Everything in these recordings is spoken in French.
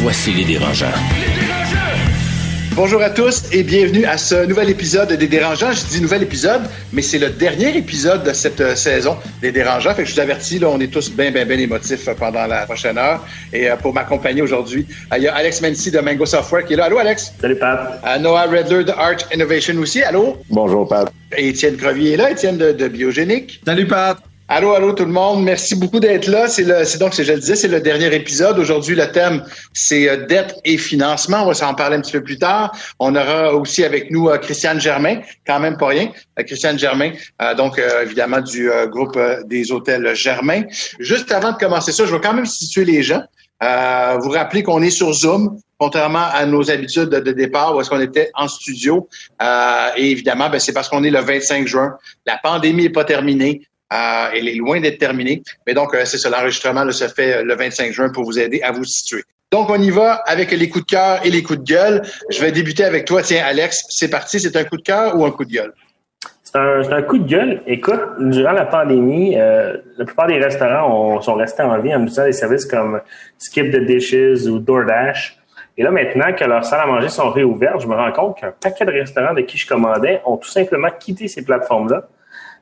Voici les dérangeants. Bonjour à tous et bienvenue à ce nouvel épisode des Dérangeants. Je dis nouvel épisode, mais c'est le dernier épisode de cette euh, saison des Dérangeants. Fait que je vous avertis, là, on est tous bien, bien, bien émotifs euh, pendant la prochaine heure. Et euh, pour m'accompagner aujourd'hui, il y a Alex Mency de Mango Software qui est là. Allô, Alex? Salut, Pat. Noah Redler de Arch Innovation aussi. Allô? Bonjour, Pat. Et Étienne Crevier est là. Étienne de, de Biogénique. Salut, Pat. Allô, allô tout le monde. Merci beaucoup d'être là. C'est donc, je le disais, c'est le dernier épisode. Aujourd'hui, le thème, c'est euh, dette et financement. On va s'en parler un petit peu plus tard. On aura aussi avec nous euh, Christiane Germain, quand même pas rien. Euh, Christiane Germain, euh, donc euh, évidemment du groupe des hôtels Germain. Juste avant de commencer ça, je vais quand même situer les gens. Vous rappeler qu'on est sur Zoom, contrairement à nos habitudes de, de départ où est-ce qu'on était en studio. Euh, et évidemment, ben, c'est parce qu'on est le 25 juin. La pandémie n'est pas terminée. Euh, elle est loin d'être terminée. Mais donc, euh, c'est ça, l'enregistrement là, se fait euh, le 25 juin pour vous aider à vous situer. Donc, on y va avec les coups de cœur et les coups de gueule. Je vais débuter avec toi. Tiens, Alex, c'est parti. C'est un coup de cœur ou un coup de gueule? C'est un, coup de gueule. Écoute, durant la pandémie, la plupart des restaurants ont- sont restés en vie en utilisant des services comme Skip the Dishes ou DoorDash. Et là, maintenant que leurs salles à manger sont réouvertes, je me rends compte qu'un paquet de restaurants de qui je commandais ont tout simplement quitté ces plateformes-là.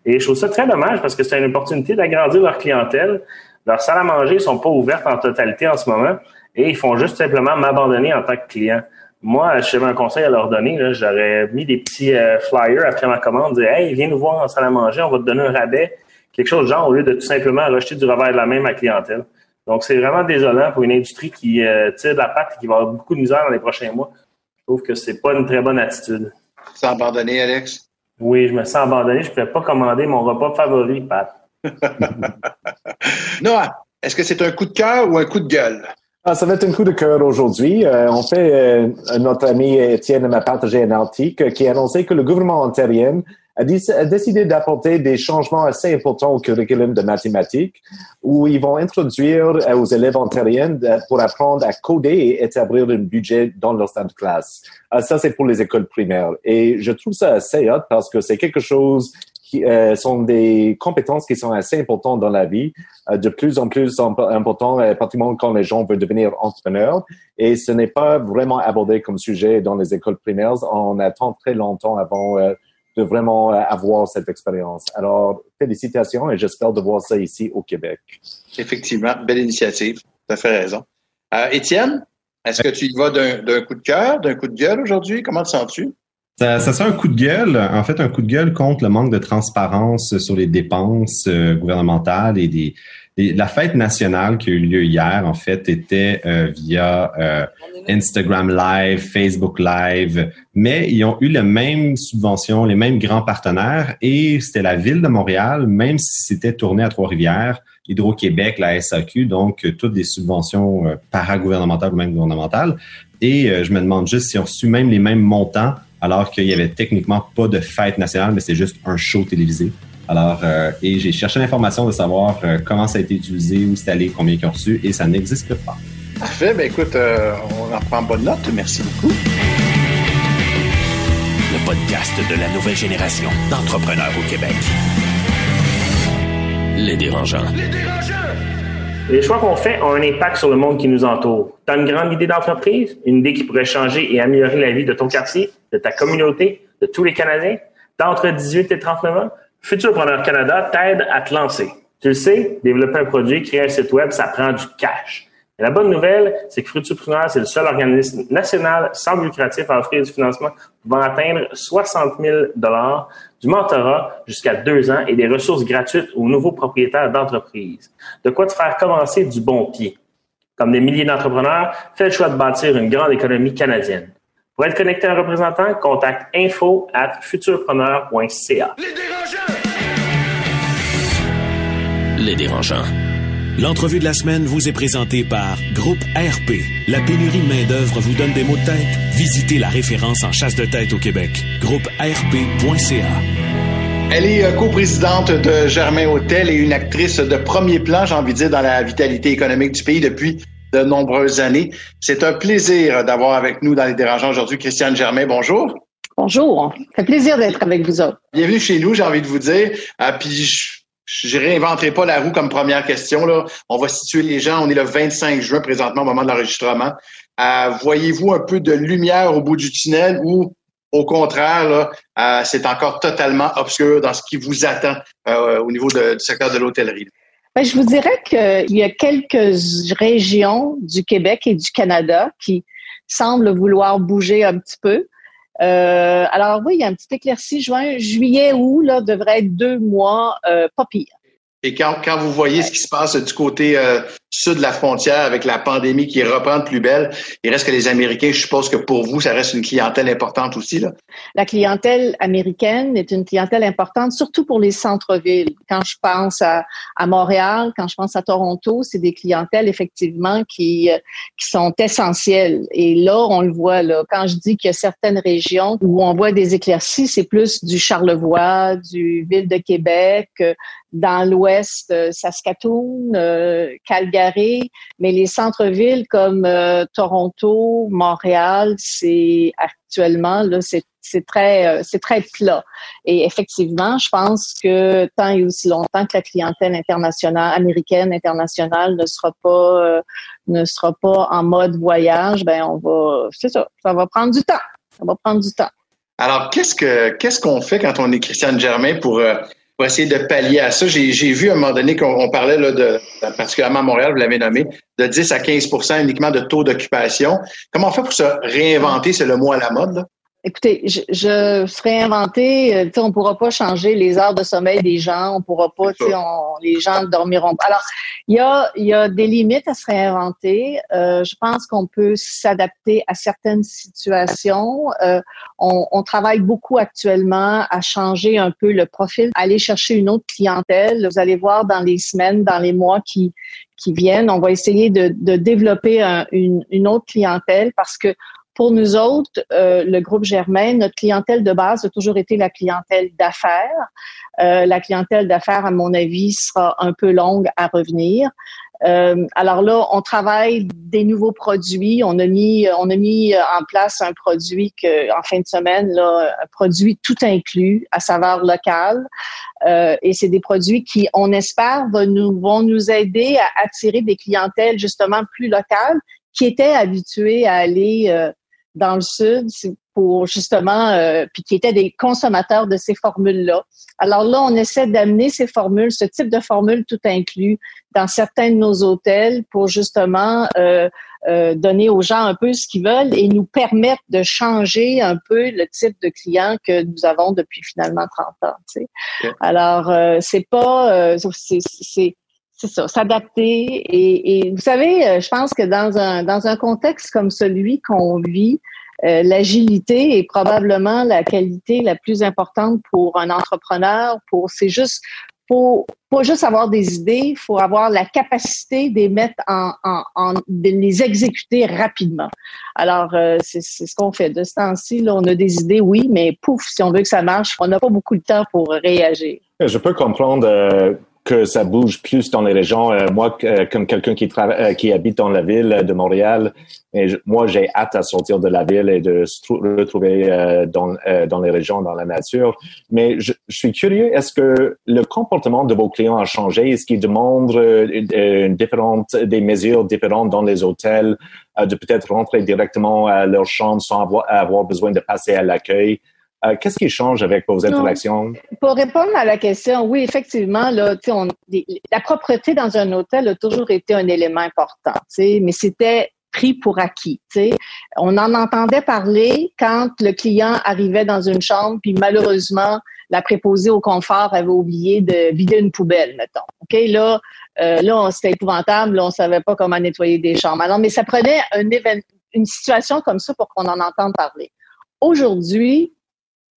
Et je trouve ça très dommage parce que c'est une opportunité d'agrandir leur clientèle. Leurs salles à manger sont pas ouvertes en totalité en ce moment et ils font juste simplement m'abandonner en tant que client. Moi, j'avais un conseil à leur donner, j'aurais mis des petits euh, flyers après ma commande, dire Hey, viens nous voir en salle à manger, on va te donner un rabais, quelque chose de genre, au lieu de tout simplement rejeter du revers de la main ma clientèle. Donc, c'est vraiment désolant pour une industrie qui euh, tire de la patte et qui va avoir beaucoup de misère dans les prochains mois. Je trouve que c'est pas une très bonne attitude. Sans abandonner, Alex? Oui, je me sens abandonné, je ne pourrais pas commander mon repas favori, Pat. Noah, est-ce que c'est un coup de cœur ou un coup de gueule? Ah, ça va être un coup de cœur aujourd'hui. Euh, en fait, euh, notre ami Étienne m'a partagé un article qui annonçait que le gouvernement ontarien a, décidé d'apporter des changements assez importants au curriculum de mathématiques où ils vont introduire euh, aux élèves ontariens de- pour apprendre à coder et établir un budget dans leur salle de classe. Ah, ça, c'est pour les écoles primaires. Et je trouve ça assez hot parce que c'est quelque chose qui euh, sont des compétences qui sont assez importantes dans la vie, euh, de plus en plus imp- important, euh, particulièrement quand les gens veulent devenir entrepreneurs. Et ce n'est pas vraiment abordé comme sujet dans les écoles primaires. On attend très longtemps avant euh, de vraiment euh, avoir cette expérience. Alors, félicitations et j'espère de voir ça ici au Québec. Effectivement, belle initiative. Tu as fait raison. Euh, Étienne, est-ce que tu y vas d'un d'un coup de cœur, d'un coup de gueule aujourd'hui? Comment te sens-tu? Ça, ça sent un coup de gueule, en fait, un coup de gueule contre le manque de transparence sur les dépenses euh, gouvernementales et des, la fête nationale qui a eu lieu hier, en fait, était euh, via euh, Instagram Live, Facebook Live, mais ils ont eu les mêmes subventions, les mêmes grands partenaires et c'était la ville de Montréal, même si c'était tourné à Trois-Rivières, Hydro-Québec, la SAQ, donc euh, toutes des subventions euh, paragouvernementales ou même gouvernementales. Et euh, je me demande juste si on reçu même les mêmes montants alors qu'il y avait techniquement pas de fête nationale, mais c'est juste un show télévisé. Alors, euh, et j'ai cherché l'information de savoir euh, comment ça a été utilisé, où c'est allé, combien ils ont reçu, et ça n'existe pas. Parfait. Ben écoute, euh, on en prend bonne note. Merci beaucoup. Le podcast de la nouvelle génération d'entrepreneurs au Québec. Les dérangeants. Les choix qu'on fait ont un impact sur le monde qui nous entoure. Tu as une grande idée d'entreprise, une idée qui pourrait changer et améliorer la vie de ton quartier, de ta communauté, de tous les Canadiens? T'as entre 18 et 39 ans? Futurpreneur Canada t'aide à te lancer. Tu le sais, développer un produit, créer un site web, ça prend du cash. Et la bonne nouvelle, c'est que Futurpreneur, c'est le seul organisme national sans lucratif à offrir du financement pouvant atteindre 60 000 du mentorat jusqu'à deux ans et des ressources gratuites aux nouveaux propriétaires d'entreprises. De quoi te faire commencer du bon pied. Comme des milliers d'entrepreneurs, fais le choix de bâtir une grande économie canadienne. Pour être connecté à un représentant, contacte info at futurpreneur.ca. Les dérangeants. L'entrevue de la semaine vous est présentée par Groupe RP. La pénurie de main-d'œuvre vous donne des maux de tête? Visitez la référence en chasse de tête au Québec. Groupe RP.ca. Elle est euh, coprésidente de Germain Hôtel et une actrice de premier plan, j'ai envie de dire, dans la vitalité économique du pays depuis de nombreuses années. C'est un plaisir d'avoir avec nous dans les dérangeants aujourd'hui Christiane Germain. Bonjour. Bonjour. Ça fait plaisir d'être avec vous autres. Bienvenue chez nous, j'ai envie de vous dire. Ah, puis je, je réinventerai pas la roue comme première question. Là. On va situer les gens. On est le 25 juin présentement au moment de l'enregistrement. Euh, Voyez-vous un peu de lumière au bout du tunnel ou au contraire, là, euh, c'est encore totalement obscur dans ce qui vous attend euh, au niveau de, du secteur de l'hôtellerie? Ben, je vous dirais qu'il y a quelques régions du Québec et du Canada qui semblent vouloir bouger un petit peu. Euh, alors oui, il y a un petit éclairci juin, juillet, août, là, devrait être deux mois euh, pas pire. Et quand, quand vous voyez ce qui se passe du côté euh, sud de la frontière avec la pandémie qui reprend de plus belle, il reste que les Américains, je suppose que pour vous, ça reste une clientèle importante aussi. Là. La clientèle américaine est une clientèle importante, surtout pour les centres-villes. Quand je pense à, à, Montréal, quand je pense à Toronto, c'est des clientèles effectivement qui, euh, qui sont essentielles. Et là, on le voit, là, quand je dis qu'il y a certaines régions où on voit des éclaircies, c'est plus du Charlevoix, du Ville de Québec, euh, dans l'ouest, euh, Saskatoon, euh, Calgary, mais les centres-villes comme euh, Toronto, Montréal, c'est actuellement là, c'est très c'est très plat. Et effectivement, je pense que tant et aussi longtemps que la clientèle internationale, américaine internationale, ne sera pas ne sera pas en mode voyage, ben on va, c'est ça, ça va prendre du temps. Ça va prendre du temps. Alors, qu'est-ce que qu'est-ce qu'on fait quand on est Christiane Germain pour pour essayer de pallier à ça. J'ai vu à un moment donné qu'on parlait là, de, particulièrement à Montréal, vous l'avez nommé, de 10 à 15% uniquement de taux d'occupation. Comment on fait pour se réinventer, c'est le mot à la mode? Là? Écoutez, je, je serais inventé, euh, on pourra pas changer les heures de sommeil des gens, on pourra pas, on, les gens ne dormiront pas. Alors, il y a, y a des limites à se réinventer. Euh, je pense qu'on peut s'adapter à certaines situations. Euh, on, on, travaille beaucoup actuellement à changer un peu le profil, aller chercher une autre clientèle. Vous allez voir dans les semaines, dans les mois qui qui viennent, on va essayer de, de développer une, une autre clientèle parce que pour nous autres, euh, le groupe Germain, notre clientèle de base a toujours été la clientèle d'affaires. Euh, la clientèle d'affaires, à mon avis, sera un peu longue à revenir. Euh, alors là, on travaille des nouveaux produits. On a mis, on a mis en place un produit que, en fin de semaine, là, un produit tout inclus à saveur locale. Euh, et c'est des produits qui, on espère, vont nous, vont nous aider à attirer des clientèles justement plus locales qui étaient habituées à aller euh, dans le sud pour justement, euh, puis qui étaient des consommateurs de ces formules-là. Alors là, on essaie d'amener ces formules, ce type de formules tout inclus, dans certains de nos hôtels pour justement euh, euh, donner aux gens un peu ce qu'ils veulent et nous permettre de changer un peu le type de client que nous avons depuis finalement 30 ans. Tu sais. Alors, euh, c'est pas, euh, c'est c'est ça, s'adapter. Et, et, vous savez, euh, je pense que dans un, dans un contexte comme celui qu'on vit, euh, l'agilité est probablement la qualité la plus importante pour un entrepreneur. Pour c'est juste faut pas juste avoir des idées, faut avoir la capacité de les mettre en, en, en de les exécuter rapidement. Alors euh, c'est ce qu'on fait de ce temps-ci. Là, on a des idées, oui, mais pouf, si on veut que ça marche, on n'a pas beaucoup de temps pour réagir. Je peux comprendre euh, que ça bouge plus dans les régions. Euh, moi, euh, comme quelqu'un qui euh, qui habite dans la ville de Montréal, et moi, j'ai hâte à sortir de la ville et de se retrouver dans, dans les régions, dans la nature. Mais je, je suis curieux, est-ce que le comportement de vos clients a changé? Est-ce qu'ils demandent une différente, des mesures différentes dans les hôtels, de peut-être rentrer directement à leur chambre sans avoir, avoir besoin de passer à l'accueil? Euh, qu'est-ce qui change avec vos interactions? Pour répondre à la question, oui, effectivement, là, on, la propreté dans un hôtel a toujours été un élément important, mais c'était pris pour acquis. On en entendait parler quand le client arrivait dans une chambre, puis malheureusement, la préposée au confort avait oublié de vider une poubelle, mettons. OK, là, euh, là, c'était épouvantable, là, on savait pas comment nettoyer des chambres. Alors, mais ça prenait un une situation comme ça pour qu'on en entende parler. Aujourd'hui,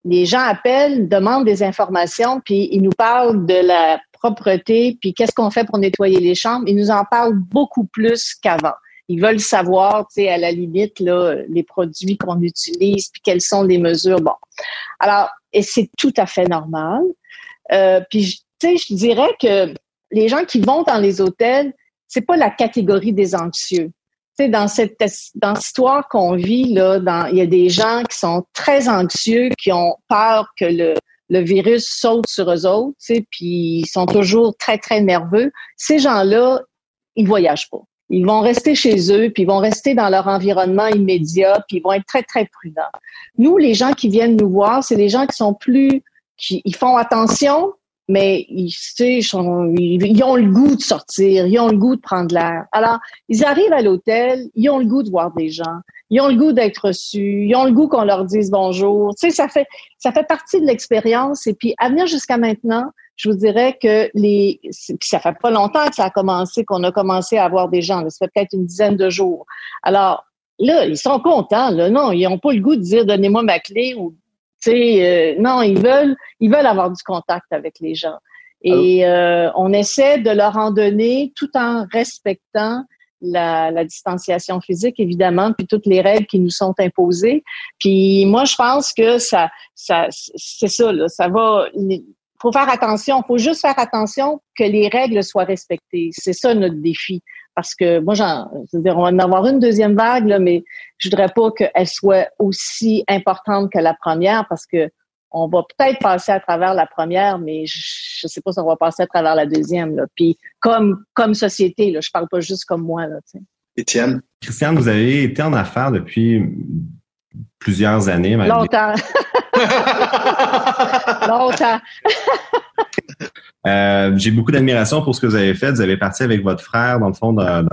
les gens appellent, demandent des informations, puis ils nous parlent de la propreté, puis qu'est-ce qu'on fait pour nettoyer les chambres, ils nous en parlent beaucoup plus qu'avant. Ils veulent savoir, tu sais, à la limite, là, les produits qu'on utilise, puis quelles sont les mesures. Bon. Alors, et c'est tout à fait normal. Euh, puis, tu sais, je dirais que les gens qui vont dans les hôtels, c'est pas la catégorie des anxieux. Sais, dans cette dans cette histoire qu'on vit là, dans, il y a des gens qui sont très anxieux, qui ont peur que le le virus saute sur eux autres, puis ils sont toujours très très nerveux. Ces gens-là, ils voyagent pas. Ils vont rester chez eux, puis ils vont rester dans leur environnement immédiat, puis ils vont être très très prudents. Nous, les gens qui viennent nous voir, c'est les gens qui sont plus, qui ils font attention, mais ils, ils, ont le goût de sortir, ils ont le goût de prendre l'air. Alors, ils arrivent à l'hôtel, ils ont le goût de voir des gens, ils ont le goût d'être reçus, ils ont le goût qu'on leur dise bonjour. Tu sais, ça fait ça fait partie de l'expérience. Et puis, à venir jusqu'à maintenant, je vous dirais que les ça fait pas longtemps que ça a commencé, qu'on a commencé à avoir des gens. ça fait peut-être une dizaine de jours. Alors là, ils sont contents. Là, non, ils n'ont pas le goût de dire donnez-moi ma clé ou euh, non, ils veulent, ils veulent avoir du contact avec les gens. Et euh, on essaie de leur en donner tout en respectant la, la, distanciation physique, évidemment, puis toutes les règles qui nous sont imposées. Puis moi, je pense que ça, ça c'est ça, là, ça va. Faut faire attention, faut juste faire attention que les règles soient respectées. C'est ça notre défi parce que moi, j'en, dire, on va en avoir une deuxième vague, là, mais je voudrais pas qu'elle soit aussi importante que la première parce que on va peut-être passer à travers la première, mais je, ne sais pas si on va passer à travers la deuxième. Là. Puis comme comme société, là, je parle pas juste comme moi. Là, Étienne? Christiane, vous avez été en affaires depuis plusieurs années. Longtemps. Longtemps. Euh, j'ai beaucoup d'admiration pour ce que vous avez fait. Vous avez parti avec votre frère, dans le fond, dans,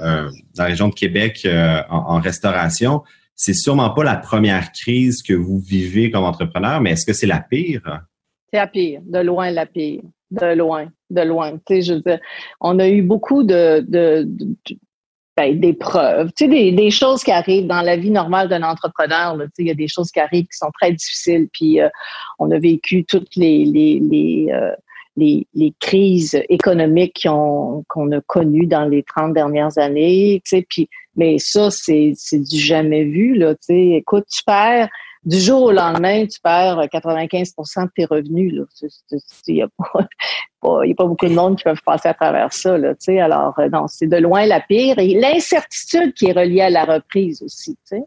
euh, la région de Québec euh, en, restauration. C'est sûrement pas la première crise que vous vivez comme entrepreneur, mais est-ce que c'est la pire? C'est la pire, de loin la pire, de loin, de loin. Tu sais, je veux dire, on a eu beaucoup de, de, ben, d'épreuves, tu sais, des, des, choses qui arrivent dans la vie normale d'un entrepreneur. tu sais, il y a des choses qui arrivent qui sont très difficiles. Puis on a vécu toutes les, les, les les, les crises économiques qu'on a connues dans les 30 dernières années, tu sais, puis mais ça c'est c'est du jamais vu là, tu sais, écoute, tu du jour au lendemain, tu perds 95 de tes revenus là. Il y a pas, y a pas beaucoup de monde qui peuvent passer à travers ça là, tu sais. Alors euh, non, c'est de loin la pire et l'incertitude qui est reliée à la reprise aussi, tu sais.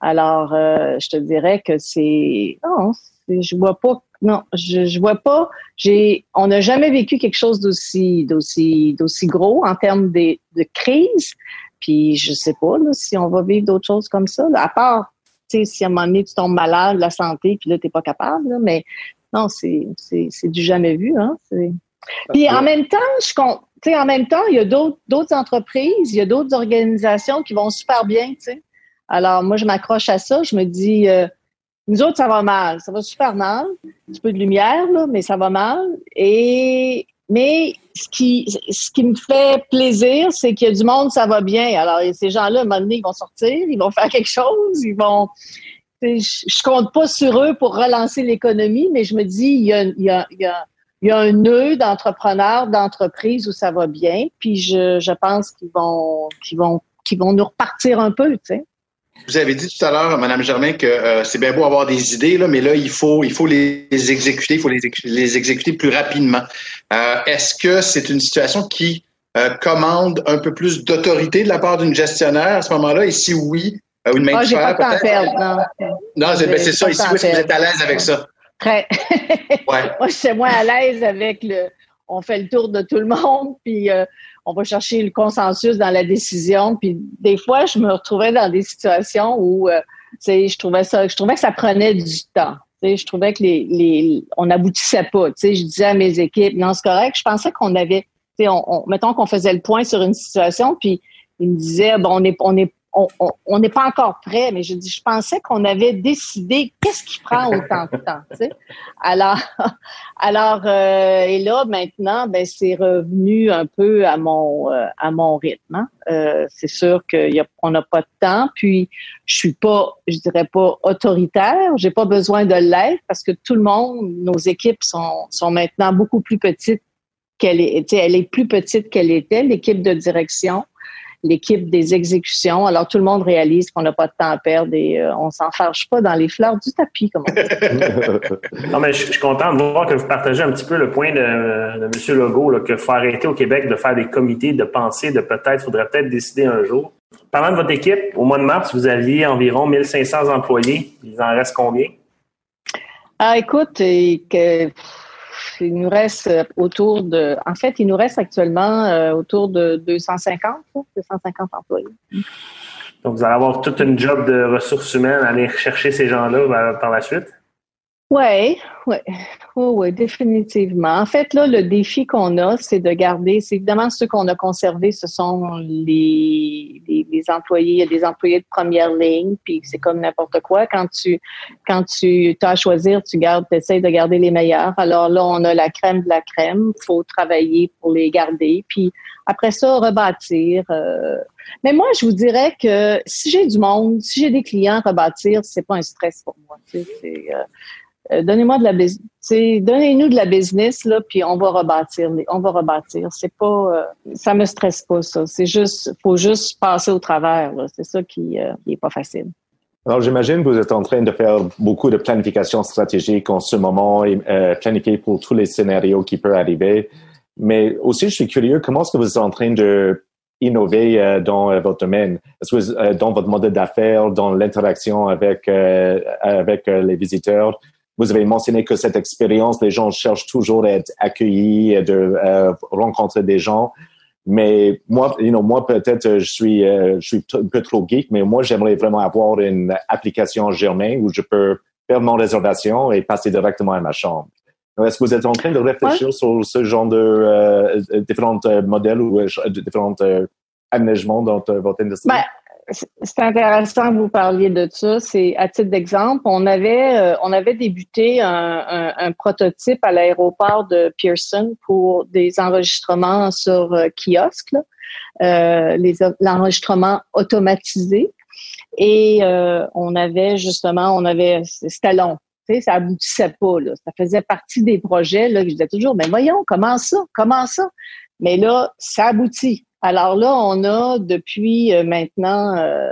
Alors, euh, je te dirais que c'est non, je vois pas non, je, je vois pas. J'ai, on n'a jamais vécu quelque chose d'aussi, d'aussi, d'aussi gros en termes de, crise. Puis je sais pas si on va vivre d'autres choses comme ça. à part, si à un moment donné tu tombes malade, la santé, puis là t'es pas capable. mais non, c'est, c'est, c'est du jamais vu. Hein. Puis en même temps, je sais, en même temps, il y a d'autres, d'autres entreprises, il y a d'autres organisations qui vont super bien. Tu sais. Alors moi, je m'accroche à ça. Je me dis. Euh, nous autres, ça va mal. Ça va super mal. Un petit peu de lumière, là, mais ça va mal. Et mais ce qui, ce qui me fait plaisir, c'est qu'il y a du monde, ça va bien. Alors, ces gens-là, à un moment donné, ils vont sortir, ils vont faire quelque chose, ils vont. Je, compte pas sur eux pour relancer l'économie, mais je me dis, il y a, il y a, il y a, il y a un nœud d'entrepreneurs, d'entreprises où ça va bien. Puis je, je pense qu'ils vont, qu'ils vont, qu'ils vont nous repartir un peu, tu sais. Vous avez dit tout à l'heure, Madame Germain, que euh, c'est bien beau avoir des idées, là, mais là, il faut, il faut les exécuter, il faut les, les exécuter plus rapidement. Euh, est-ce que c'est une situation qui euh, commande un peu plus d'autorité de la part d'une gestionnaire à ce moment-là? Et si oui, une main ah, de fer, peut-être? Non, non c'est ben, ça. Ici, est-ce que vous êtes à l'aise avec ça? Très. ouais. Moi, je suis moins à l'aise avec le. On fait le tour de tout le monde, puis on va chercher le consensus dans la décision. Puis des fois, je me retrouvais dans des situations où, euh, je trouvais ça, je trouvais que ça prenait du temps. je trouvais que les, les, on n'aboutissait pas. je disais à mes équipes, non, c'est correct. Je pensais qu'on avait, on, on, mettons qu'on faisait le point sur une situation, puis ils me disaient, bon, on est, on est on n'est pas encore prêt, mais je dis, je pensais qu'on avait décidé qu'est-ce qui prend autant de temps. Alors, alors euh, et là maintenant, ben c'est revenu un peu à mon euh, à mon rythme. Hein. Euh, c'est sûr qu'on n'a pas de temps, puis je suis pas, je dirais pas autoritaire. J'ai pas besoin de l'être parce que tout le monde, nos équipes sont sont maintenant beaucoup plus petites qu'elle est, elle est plus petite qu'elle était, l'équipe de direction l'équipe des exécutions. Alors, tout le monde réalise qu'on n'a pas de temps à perdre et euh, on s'en fâche pas dans les fleurs du tapis, comme on dit. non, mais je, suis content de voir que vous partagez un petit peu le point de, de M. Legault, qu'il faut arrêter au Québec de faire des comités, de penser, de peut-être, faudrait peut-être décider un jour. Parlant de votre équipe, au mois de mars, vous aviez environ 1500 employés. Il en reste combien? Ah, écoute, et que il nous reste euh, autour de, en fait, il nous reste actuellement euh, autour de 250, 250 employés. Donc, vous allez avoir toute une job de ressources humaines à aller chercher ces gens-là euh, par la suite? Oui, oui, oui, définitivement. En fait, là, le défi qu'on a, c'est de garder, c'est évidemment ceux qu'on a conservés, ce sont les, les, employés, il y a des employés de première ligne, puis c'est comme n'importe quoi. Quand tu quand tu as à choisir, tu gardes, essaies de garder les meilleurs. Alors là, on a la crème de la crème, faut travailler pour les garder, puis après ça, rebâtir. Euh. Mais moi, je vous dirais que si j'ai du monde, si j'ai des clients, rebâtir, c'est pas un stress pour moi. Tu sais, euh, donnez-moi de la donnez-nous de la business là, puis on va rebâtir, on va rebâtir. C'est pas, euh, ça me stresse pas ça. C'est juste, faut juste passer au travers. C'est ça qui, euh, qui est pas facile. Alors, j'imagine que vous êtes en train de faire beaucoup de planification stratégique en ce moment et euh, planifier pour tous les scénarios qui peuvent arriver. Mais aussi, je suis curieux, comment est-ce que vous êtes en train de innover dans votre domaine? Est-ce que dans votre modèle d'affaires, dans l'interaction avec avec les visiteurs, vous avez mentionné que cette expérience, les gens cherchent toujours à être accueillis, de euh, rencontrer des gens. Mais moi, you know, moi peut-être je suis euh, je suis un peu trop geek, mais moi j'aimerais vraiment avoir une application Germain où je peux faire mon réservation et passer directement à ma chambre. Est-ce que vous êtes en train de réfléchir sur ce genre de euh, différents modèles ou différents aménagements dans votre industrie? Ben, c'est intéressant que vous parliez de ça. C'est à titre d'exemple, on avait euh, on avait débuté un, prototype à l'aéroport de Pearson pour des enregistrements sur euh, kiosque, euh, l'enregistrement automatisé. Et on avait justement, on avait c'était long. Tu sais, ça aboutissait pas. Là. Ça faisait partie des projets là, que je disais toujours, mais voyons, comment ça? Comment ça? Mais là, ça aboutit. Alors là, on a depuis euh, maintenant euh,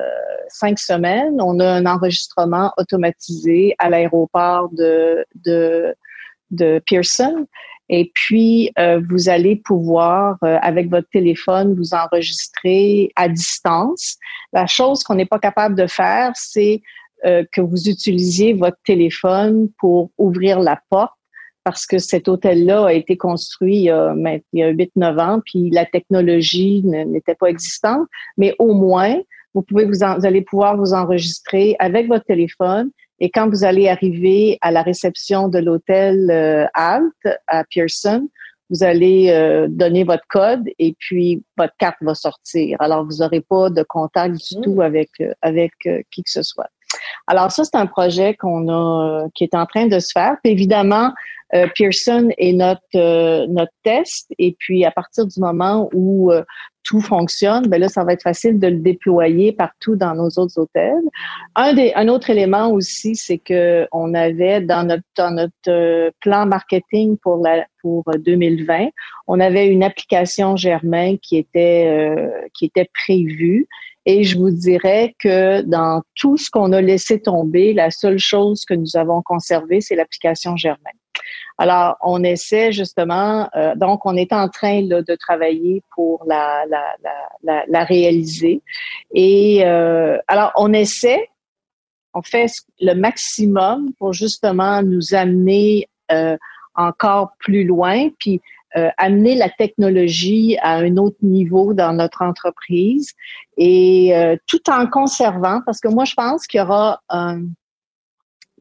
cinq semaines, on a un enregistrement automatisé à l'aéroport de, de, de Pearson. Et puis, euh, vous allez pouvoir, avec votre téléphone, vous enregistrer à distance. La chose qu'on n'est pas capable de faire, c'est que vous utilisiez votre téléphone pour ouvrir la porte parce que cet hôtel-là a été construit il y a, il y a 8-9 ans, puis la technologie n'était pas existante, mais au moins, vous pouvez vous, allez pouvoir vous enregistrer avec votre téléphone et quand vous allez arriver à la réception de l'hôtel euh, Alt à Pearson, vous allez euh, donner votre code et puis votre carte va sortir. Alors vous n'aurez pas de contact du mmh. tout avec euh, avec qui que ce soit. Alors ça c'est un projet qu'on a qui est en train de se faire. Puis évidemment, euh, Pearson est notre euh, notre test et puis à partir du moment où euh, tout fonctionne, ben là ça va être facile de le déployer partout dans nos autres hôtels. Un des un autre élément aussi, c'est que on avait dans notre dans notre plan marketing pour la pour 2020, on avait une application Germain qui était qui était prévue et je vous dirais que dans tout ce qu'on a laissé tomber, la seule chose que nous avons conservé, c'est l'application Germain. Alors, on essaie justement, euh, donc on est en train de travailler pour la, la, réaliser. Et euh, alors, on essaie, on fait le maximum pour justement nous amener euh, encore plus loin, puis amener la technologie à un autre niveau dans notre entreprise et tout en conservant, parce que moi je pense qu'il y aura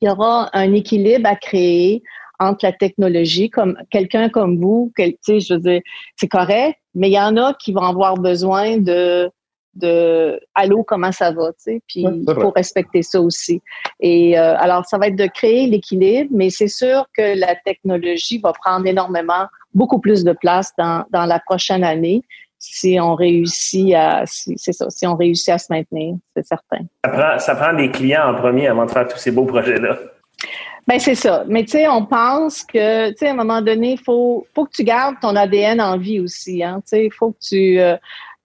il y aura un équilibre à créer entre la technologie, comme quelqu'un comme vous, tu sais, je veux dire, c'est correct, mais il y en a qui vont avoir besoin de de allô comment ça va tu sais puis il faut respecter ça aussi. Et euh, alors ça va être de créer l'équilibre mais c'est sûr que la technologie va prendre énormément beaucoup plus de place dans, dans la prochaine année si on réussit à c'est ça si on réussit à se maintenir c'est certain. Ça prend ça prend des clients en premier avant de faire tous ces beaux projets là Ben c'est ça. Mais tu sais, on pense que, tu sais, à un moment donné, faut, faut que tu gardes ton ADN en vie aussi. Hein. Tu sais, il faut que tu, euh,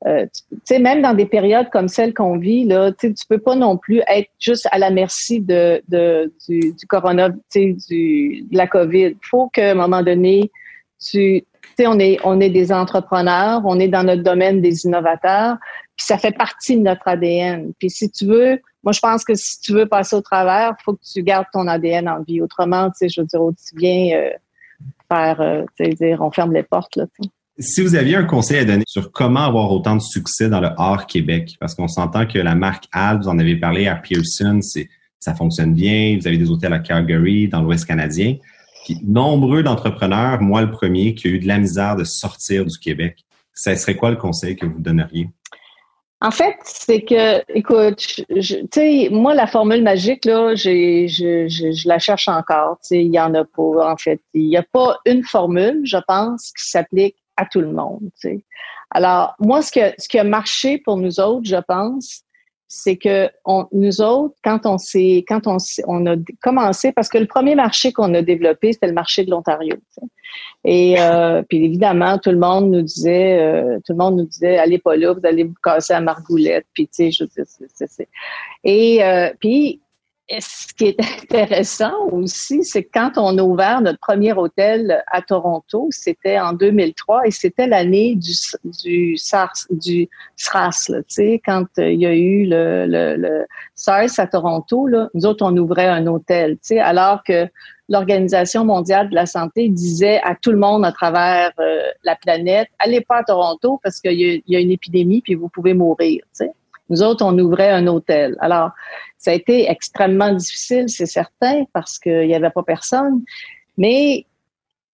euh, tu sais, même dans des périodes comme celle qu'on vit, là, tu tu peux pas non plus être juste à la merci de, de du, du corona, tu du, de la COVID. Il faut qu'à un moment donné, tu, tu sais, on est, on est des entrepreneurs, on est dans notre domaine des innovateurs, puis ça fait partie de notre ADN. Puis si tu veux, moi je pense que si tu veux passer au travers, il faut que tu gardes ton ADN en vie. Autrement, tu sais, je veux dire, aussi bien euh, faire, euh, tu sais, dire, on ferme les portes là. Si vous aviez un conseil à donner sur comment avoir autant de succès dans le hors Québec, parce qu'on s'entend que la marque Al, vous en avez parlé à Pearson, c'est ça fonctionne bien. Vous avez des hôtels à Calgary, dans l'Ouest canadien. Puis nombreux d'entrepreneurs, moi le premier, qui a eu de la misère de sortir du Québec. Ça serait quoi le conseil que vous donneriez? En fait, c'est que, écoute, tu moi, la formule magique, là, j'ai, je, la cherche encore. Tu sais, il y en a pas, en fait. Il n'y a pas une formule, je pense, qui s'applique à tout le monde. Tu. Alors, moi, ce, que, ce qui a marché pour nous autres, je pense, c'est que on, nous autres, quand on s'est, quand on, on a commencé, parce que le premier marché qu'on a développé, c'était le marché de l'Ontario. Et euh, puis évidemment, tout le monde nous disait, euh, tout le monde nous disait, allez pas là, vous allez vous casser à Margoulette. Puis tu sais, je Et euh, puis ce qui est intéressant aussi, c'est que quand on a ouvert notre premier hôtel à Toronto, c'était en 2003 et c'était l'année du, du SARS, du SRAS, sais, quand euh, il y a eu le, SARS à Toronto, là, nous autres, on ouvrait un hôtel, alors que l'Organisation mondiale de la santé disait à tout le monde à travers euh, la planète, allez pas à Toronto parce qu'il y, y, a une épidémie puis vous pouvez mourir, tu sais. Nous autres, on ouvrait un hôtel. Alors, ça a été extrêmement difficile, c'est certain, parce qu'il n'y avait pas personne. Mais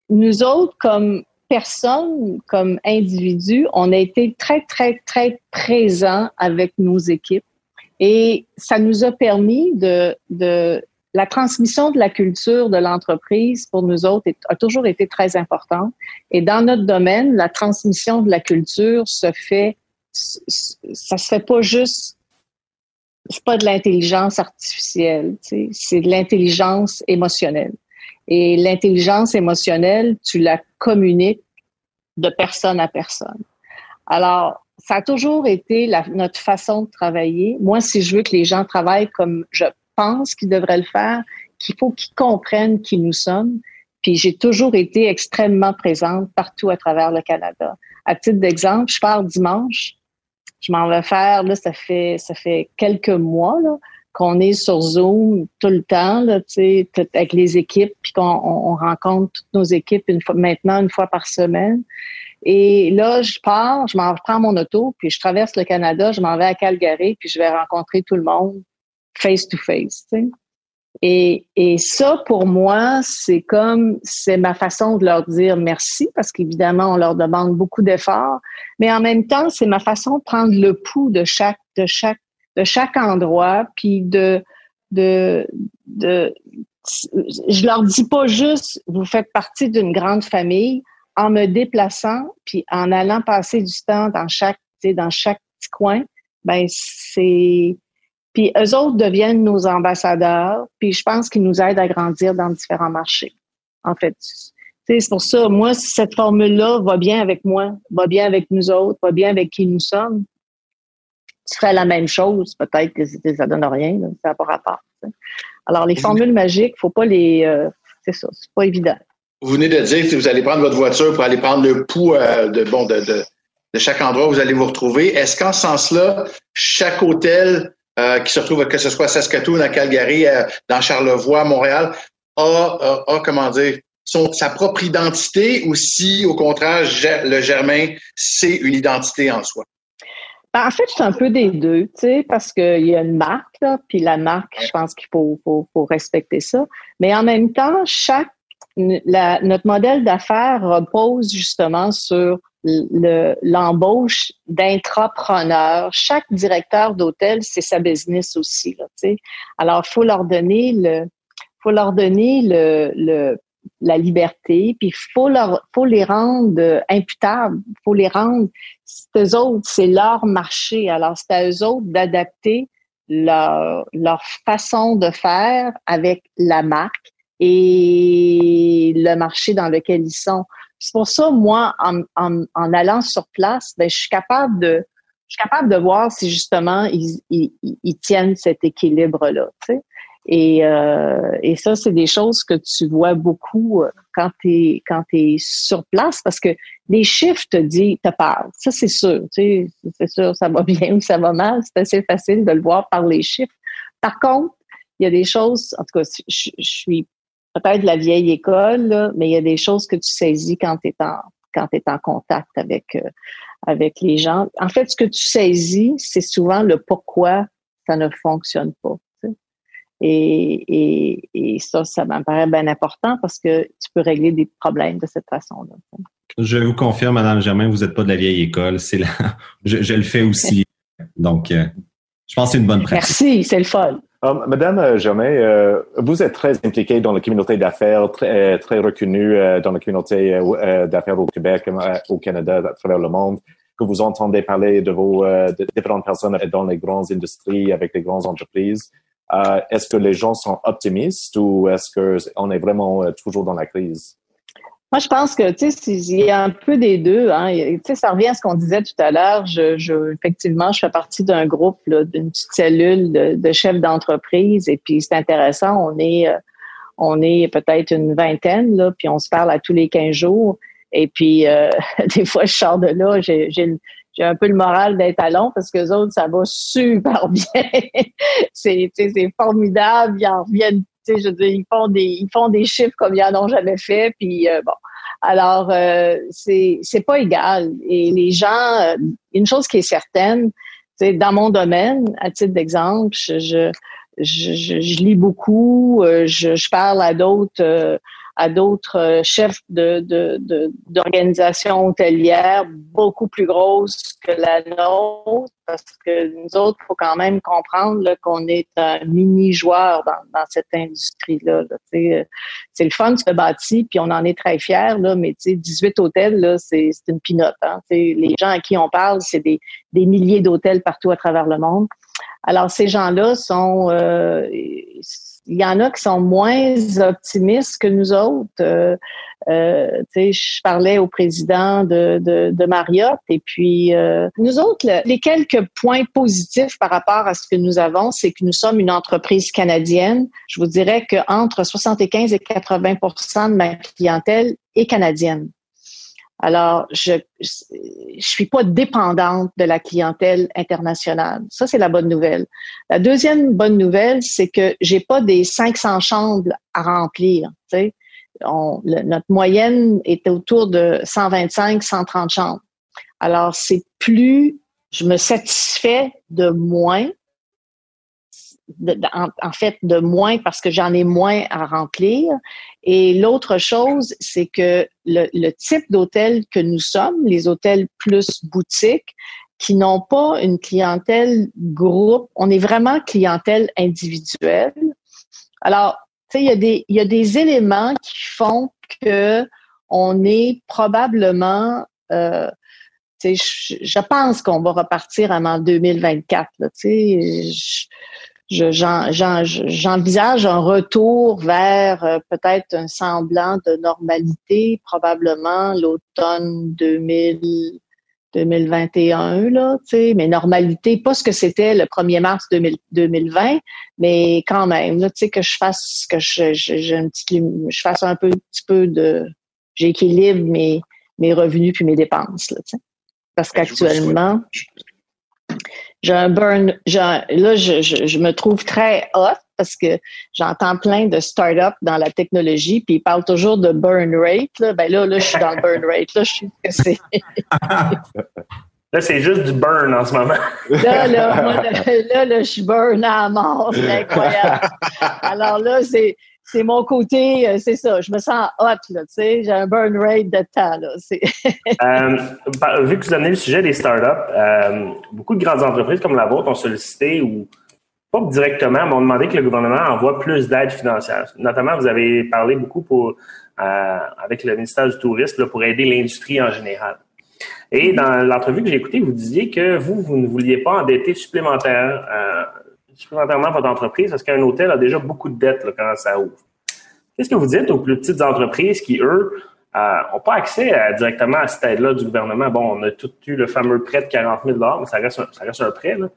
nous autres, comme personnes, comme individus, on a été très, très, très présents avec nos équipes. Et ça nous a permis de, de la transmission de la culture de l'entreprise pour nous autres a toujours été très importante. Et dans notre domaine, la transmission de la culture se fait, ça se fait pas juste c'est pas de l'intelligence artificielle, c'est de l'intelligence émotionnelle. Et l'intelligence émotionnelle, tu la communiques de personne à personne. Alors, ça a toujours été notre façon de travailler. Moi, si je veux que les gens travaillent comme je pense qu'ils devraient le faire, qu'il faut qu'ils comprennent qui nous sommes. Puis j'ai toujours été extrêmement présente partout à travers le Canada. À titre d'exemple, je pars dimanche je m'en vais faire, là, ça fait, ça fait quelques mois, là, qu'on est sur Zoom tout le temps, là, avec les équipes, puis qu'on on rencontre toutes nos équipes une fois, maintenant une fois par semaine. Et là, je pars, je m'en reprends mon auto, puis je traverse le Canada, je m'en vais à Calgary, puis je vais rencontrer tout le monde face to face. Tu sais. Et, et ça, pour moi, c'est comme, c'est ma façon de leur dire merci parce qu'évidemment, on leur demande beaucoup d'efforts, mais en même temps, c'est ma façon de prendre le pouls de chaque, de chaque, de chaque endroit, puis de, de, de, je leur dis pas juste, vous faites partie d'une grande famille en me déplaçant, puis en allant passer du temps dans chaque, dans chaque petit coin, ben c'est puis eux autres deviennent nos ambassadeurs, puis je pense qu'ils nous aident à grandir dans différents marchés. En fait, c'est pour ça, moi, si cette formule-là va bien avec moi, va bien avec nous autres, va bien avec qui nous sommes, tu ferais la même chose, peut-être que ça donne rien, ça n'a pas rapport. Alors, les formules magiques, faut pas les... Euh, c'est ça, c'est pas évident. Vous venez de dire que vous allez prendre votre voiture pour aller prendre le pouls euh, de, bon, de, de, de chaque endroit où vous allez vous retrouver. Est-ce qu'en ce sens-là, chaque hôtel euh, qui se retrouve, que ce soit à Saskatoon, à Calgary, euh, dans Charlevoix, Montréal, a, a, comment dire, son, sa propre identité ou si, au contraire, le Germain, c'est une identité en soi? Ben, en fait, c'est un peu des deux, tu sais, parce qu'il y a une marque, là, puis la marque, je pense qu'il faut, faut, faut, respecter ça. Mais en même temps, chaque la, notre modèle d'affaires repose justement sur l'embauche d'intrapreneurs. Chaque directeur d'hôtel, c'est sa business aussi. Là, Alors, faut leur donner le, faut leur donner le, le la liberté, puis faut leur, faut les rendre imputables, faut les rendre. C'est eux autres, c'est leur marché. Alors, c'est à eux autres d'adapter leur, leur façon de faire avec la marque et le marché dans lequel ils sont. C'est pour ça, moi, en, en, en, allant sur place, ben, je suis capable de je suis capable de voir si justement ils, ils, ils tiennent cet équilibre-là. Et, euh, et ça, c'est des choses que tu vois beaucoup euh, quand tu es, quand es sur place parce que les chiffres te disent, te parlent. Ça, c'est sûr. Tu sais, c'est sûr, ça va bien ou ça va mal. C'est assez facile de le voir par les chiffres. Par contre, il y a des choses, en tout cas, je, suis peut-être de la vieille école, là, mais il y a des choses que tu saisis quand tu es en quand tu es en contact avec euh, avec les gens. En fait, ce que tu saisis, c'est souvent le pourquoi ça ne fonctionne pas. Et, et, et ça, ça me paraît bien important parce que tu peux régler des problèmes de cette façon-là. Je vous confirme, Madame Germain, vous n'êtes pas de la vieille école. C'est là, je, je, le fais aussi. Donc, euh, je pense que c'est une bonne pratique. Merci, c'est le fun. Um, Madame Germain, euh, vous êtes très impliquée dans la communauté d'affaires, très, très reconnue euh, dans la communauté euh, d'affaires au Québec, au Canada, à travers le monde. Que vous entendez parler de vos de différentes personnes dans les grandes industries, avec les grandes entreprises. Euh, est-ce que les gens sont optimistes ou est-ce qu'on est vraiment euh, toujours dans la crise? Moi, je pense que tu sais, il y a un peu des deux. Hein. Tu sais, ça revient à ce qu'on disait tout à l'heure. Je, je, effectivement, je fais partie d'un groupe, d'une petite cellule de, de chefs d'entreprise, et puis c'est intéressant. On est, euh, on est peut-être une vingtaine là, puis on se parle à tous les 15 jours. Et puis, euh, des fois, je sors de là, j'ai j'ai un peu le moral d'être à long parce que les autres, ça va super bien. c'est, c'est formidable. Ils en reviennent, je veux dire, ils font des, ils font des chiffres comme ils en ont jamais fait. Puis euh, bon, alors euh, c'est, c'est pas égal. Et les gens, euh, une chose qui est certaine, c'est dans mon domaine, à titre d'exemple, je, je, je, je lis beaucoup, euh, je, je parle à d'autres à d'autres euh, chefs de, d'organisations hôtelières beaucoup plus grosses que la nôtre, parce que nous autres, il faut quand même comprendre qu'on est un mini-joueur dans, dans cette industrie-là. Euh, c'est le fun, se bâti, puis on en est très fiers, là, mais 18 hôtels, là, c'est, une pinote. Hein, les gens à qui on parle, c'est des, des milliers d'hôtels partout à travers le monde. Alors, ces gens-là sont... Euh, il y en a qui sont moins optimistes que nous autres. Euh, euh, je parlais au président de, de, de Marriott et puis euh, nous autres, les quelques points positifs par rapport à ce que nous avons, c'est que nous sommes une entreprise canadienne. Je vous dirais qu'entre 75 et 80% de ma clientèle est canadienne. Alors, je je suis pas dépendante de la clientèle internationale. Ça, c'est la bonne nouvelle. La deuxième bonne nouvelle, c'est que j'ai pas des 500 chambres à remplir. On, notre moyenne est autour de 125, 130 chambres. Alors, c'est plus, je me satisfais de moins en, fait de moins parce que j'en ai moins à remplir. Et l'autre chose, c'est que le, type d'hôtel que nous sommes, les hôtels plus boutiques, qui n'ont pas une clientèle groupe, on est vraiment clientèle individuelle. Alors, tu sais, il y a des éléments qui font que on est probablement euh, je, je pense qu'on va repartir en 2024. Là, je, j'envisage un retour vers euh, peut-être un semblant de normalité, probablement l'automne 2021, là, mais normalité, pas ce que c'était le 1er mars 2020, mais quand même, là, que je fasse que je, je, un petit, je fasse un peu, petit peu de, j'équilibre mes, mes revenus puis mes dépenses, là, parce ben, qu'actuellement, j'ai un burn. là, je, je, me trouve très hot parce que j'entends plein de start-up dans la technologie, puis ils parlent toujours de burn rate. Là. Ben là, là, je suis dans le burn rate. Là, je sais que c'est. Là, c'est juste du burn en ce moment. là, là, moi, là, là, je suis burn à mort. C'est incroyable. Alors là, c'est, c'est mon côté, euh, c'est ça, je me sens hot, là, tu sais, j'ai un burn rate de temps, là. euh, vu que vous amenez le sujet des startups, euh, beaucoup de grandes entreprises comme la vôtre ont sollicité ou pas directement, mais ont demandé que le gouvernement envoie plus d'aide financière. Notamment, vous avez parlé beaucoup pour, avec le ministère du Tourisme pour aider l'industrie en général. Et dans l'entrevue que j'ai écoutée, vous disiez que vous, vous ne vouliez pas endetter supplémentaire supplémentairement votre entreprise parce qu'un hôtel a déjà beaucoup de dettes quand ça ouvre? Qu'est-ce que vous dites aux plus petites entreprises qui, eux, n'ont pas accès directement à cette aide-là du gouvernement? Bon, on a tout eu le fameux prêt de 40 000 mais ça reste un, ça reste un prêt. Là.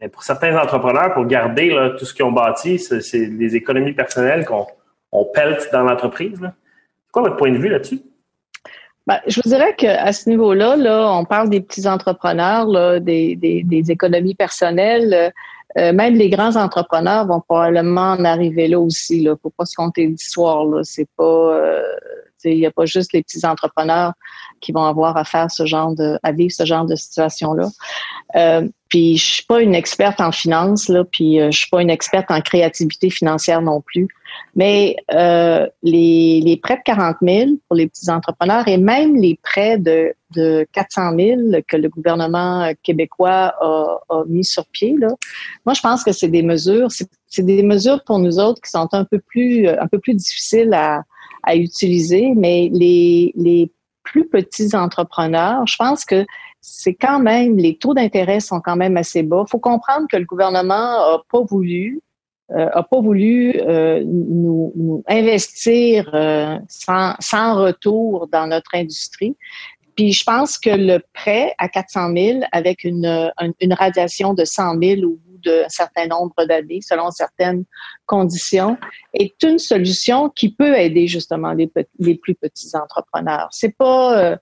mais pour certains entrepreneurs, pour garder tout ce qu'ils ont bâti, c'est des économies personnelles qu'on on pelte dans l'entreprise. C'est quoi votre point de vue là-dessus? Ben, je vous dirais qu'à ce niveau-là, là, on parle des petits entrepreneurs, là, des, des, des économies personnelles. Euh, même les grands entrepreneurs vont probablement en arriver là aussi. Il ne faut pas se compter l'histoire. Là. C'est pas, euh, il n'y a pas juste les petits entrepreneurs qui vont avoir à faire ce genre de, à vivre ce genre de situation-là. Euh, puis je suis pas une experte en finance là, puis euh, je suis pas une experte en créativité financière non plus. Mais euh, les, prêts de 40 000 pour les petits entrepreneurs et même les prêts de, de 400 000 que le gouvernement québécois a, a mis sur pied là, moi je pense que c'est des mesures, c'est des mesures pour nous autres qui sont un peu plus un peu plus difficiles à, à utiliser, mais les, les plus petits entrepreneurs, je pense que c'est quand même, les taux d'intérêt sont quand même assez bas. Il faut comprendre que le gouvernement a pas voulu, euh, a pas voulu euh, nous, nous, investir euh, sans, sans retour dans notre industrie. Puis je pense que le prêt à 400 000 avec une, une, radiation de 100 000 au bout d'un certain nombre d'années, selon certaines conditions, est une solution qui peut aider justement les, les plus petits entrepreneurs. C'est pas euh,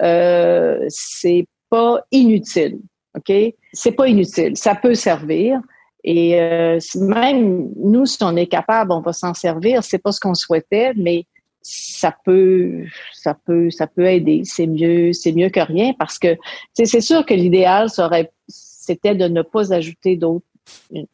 euh, c'est pas inutile, ok? C'est pas inutile, ça peut servir. Et euh, même nous, si on est capable, on va s'en servir. C'est pas ce qu'on souhaitait, mais ça peut, ça peut, ça peut aider. C'est mieux, c'est mieux que rien parce que c'est sûr que l'idéal serait, c'était de ne pas ajouter d'autres,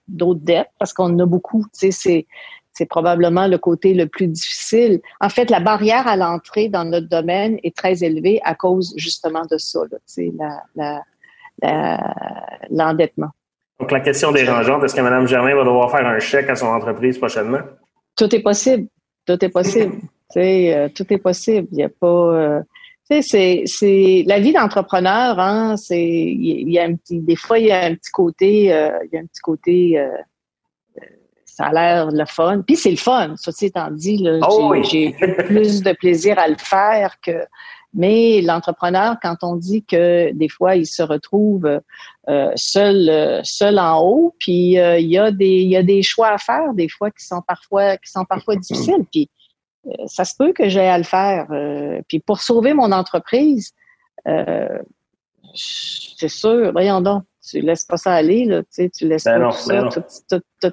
d'autres dettes parce qu'on en a beaucoup. C'est, c'est probablement le côté le plus difficile. En fait, la barrière à l'entrée dans notre domaine est très élevée à cause justement de ça, là, la, la, l'endettement. Donc, la question dérangeante, est-ce que Mme Germain va devoir faire un chèque à son entreprise prochainement? Tout est possible. Tout est possible. Euh, tout est possible. Il y a pas. Euh, c'est c'est la vie d'entrepreneur. Hein, c'est il y, a un petit. Des fois, il y a un petit côté. Euh, il y a un petit côté. Euh, ça a l'air le fun. Puis c'est le fun. Ceci étant dit, oh j'ai plus de plaisir à le faire que. Mais l'entrepreneur, quand on dit que des fois il se retrouve euh, seul, seul en haut, puis il y a des, il y a des choix à faire des fois qui sont parfois, qui sont parfois difficiles. Puis euh, ça se peut que j'ai à le faire. Euh, puis pour sauver mon entreprise, euh, c'est sûr, voyons donc, tu laisses pas ça aller, là, tu, sais, tu laisses ben pas ben ça, tout, tout,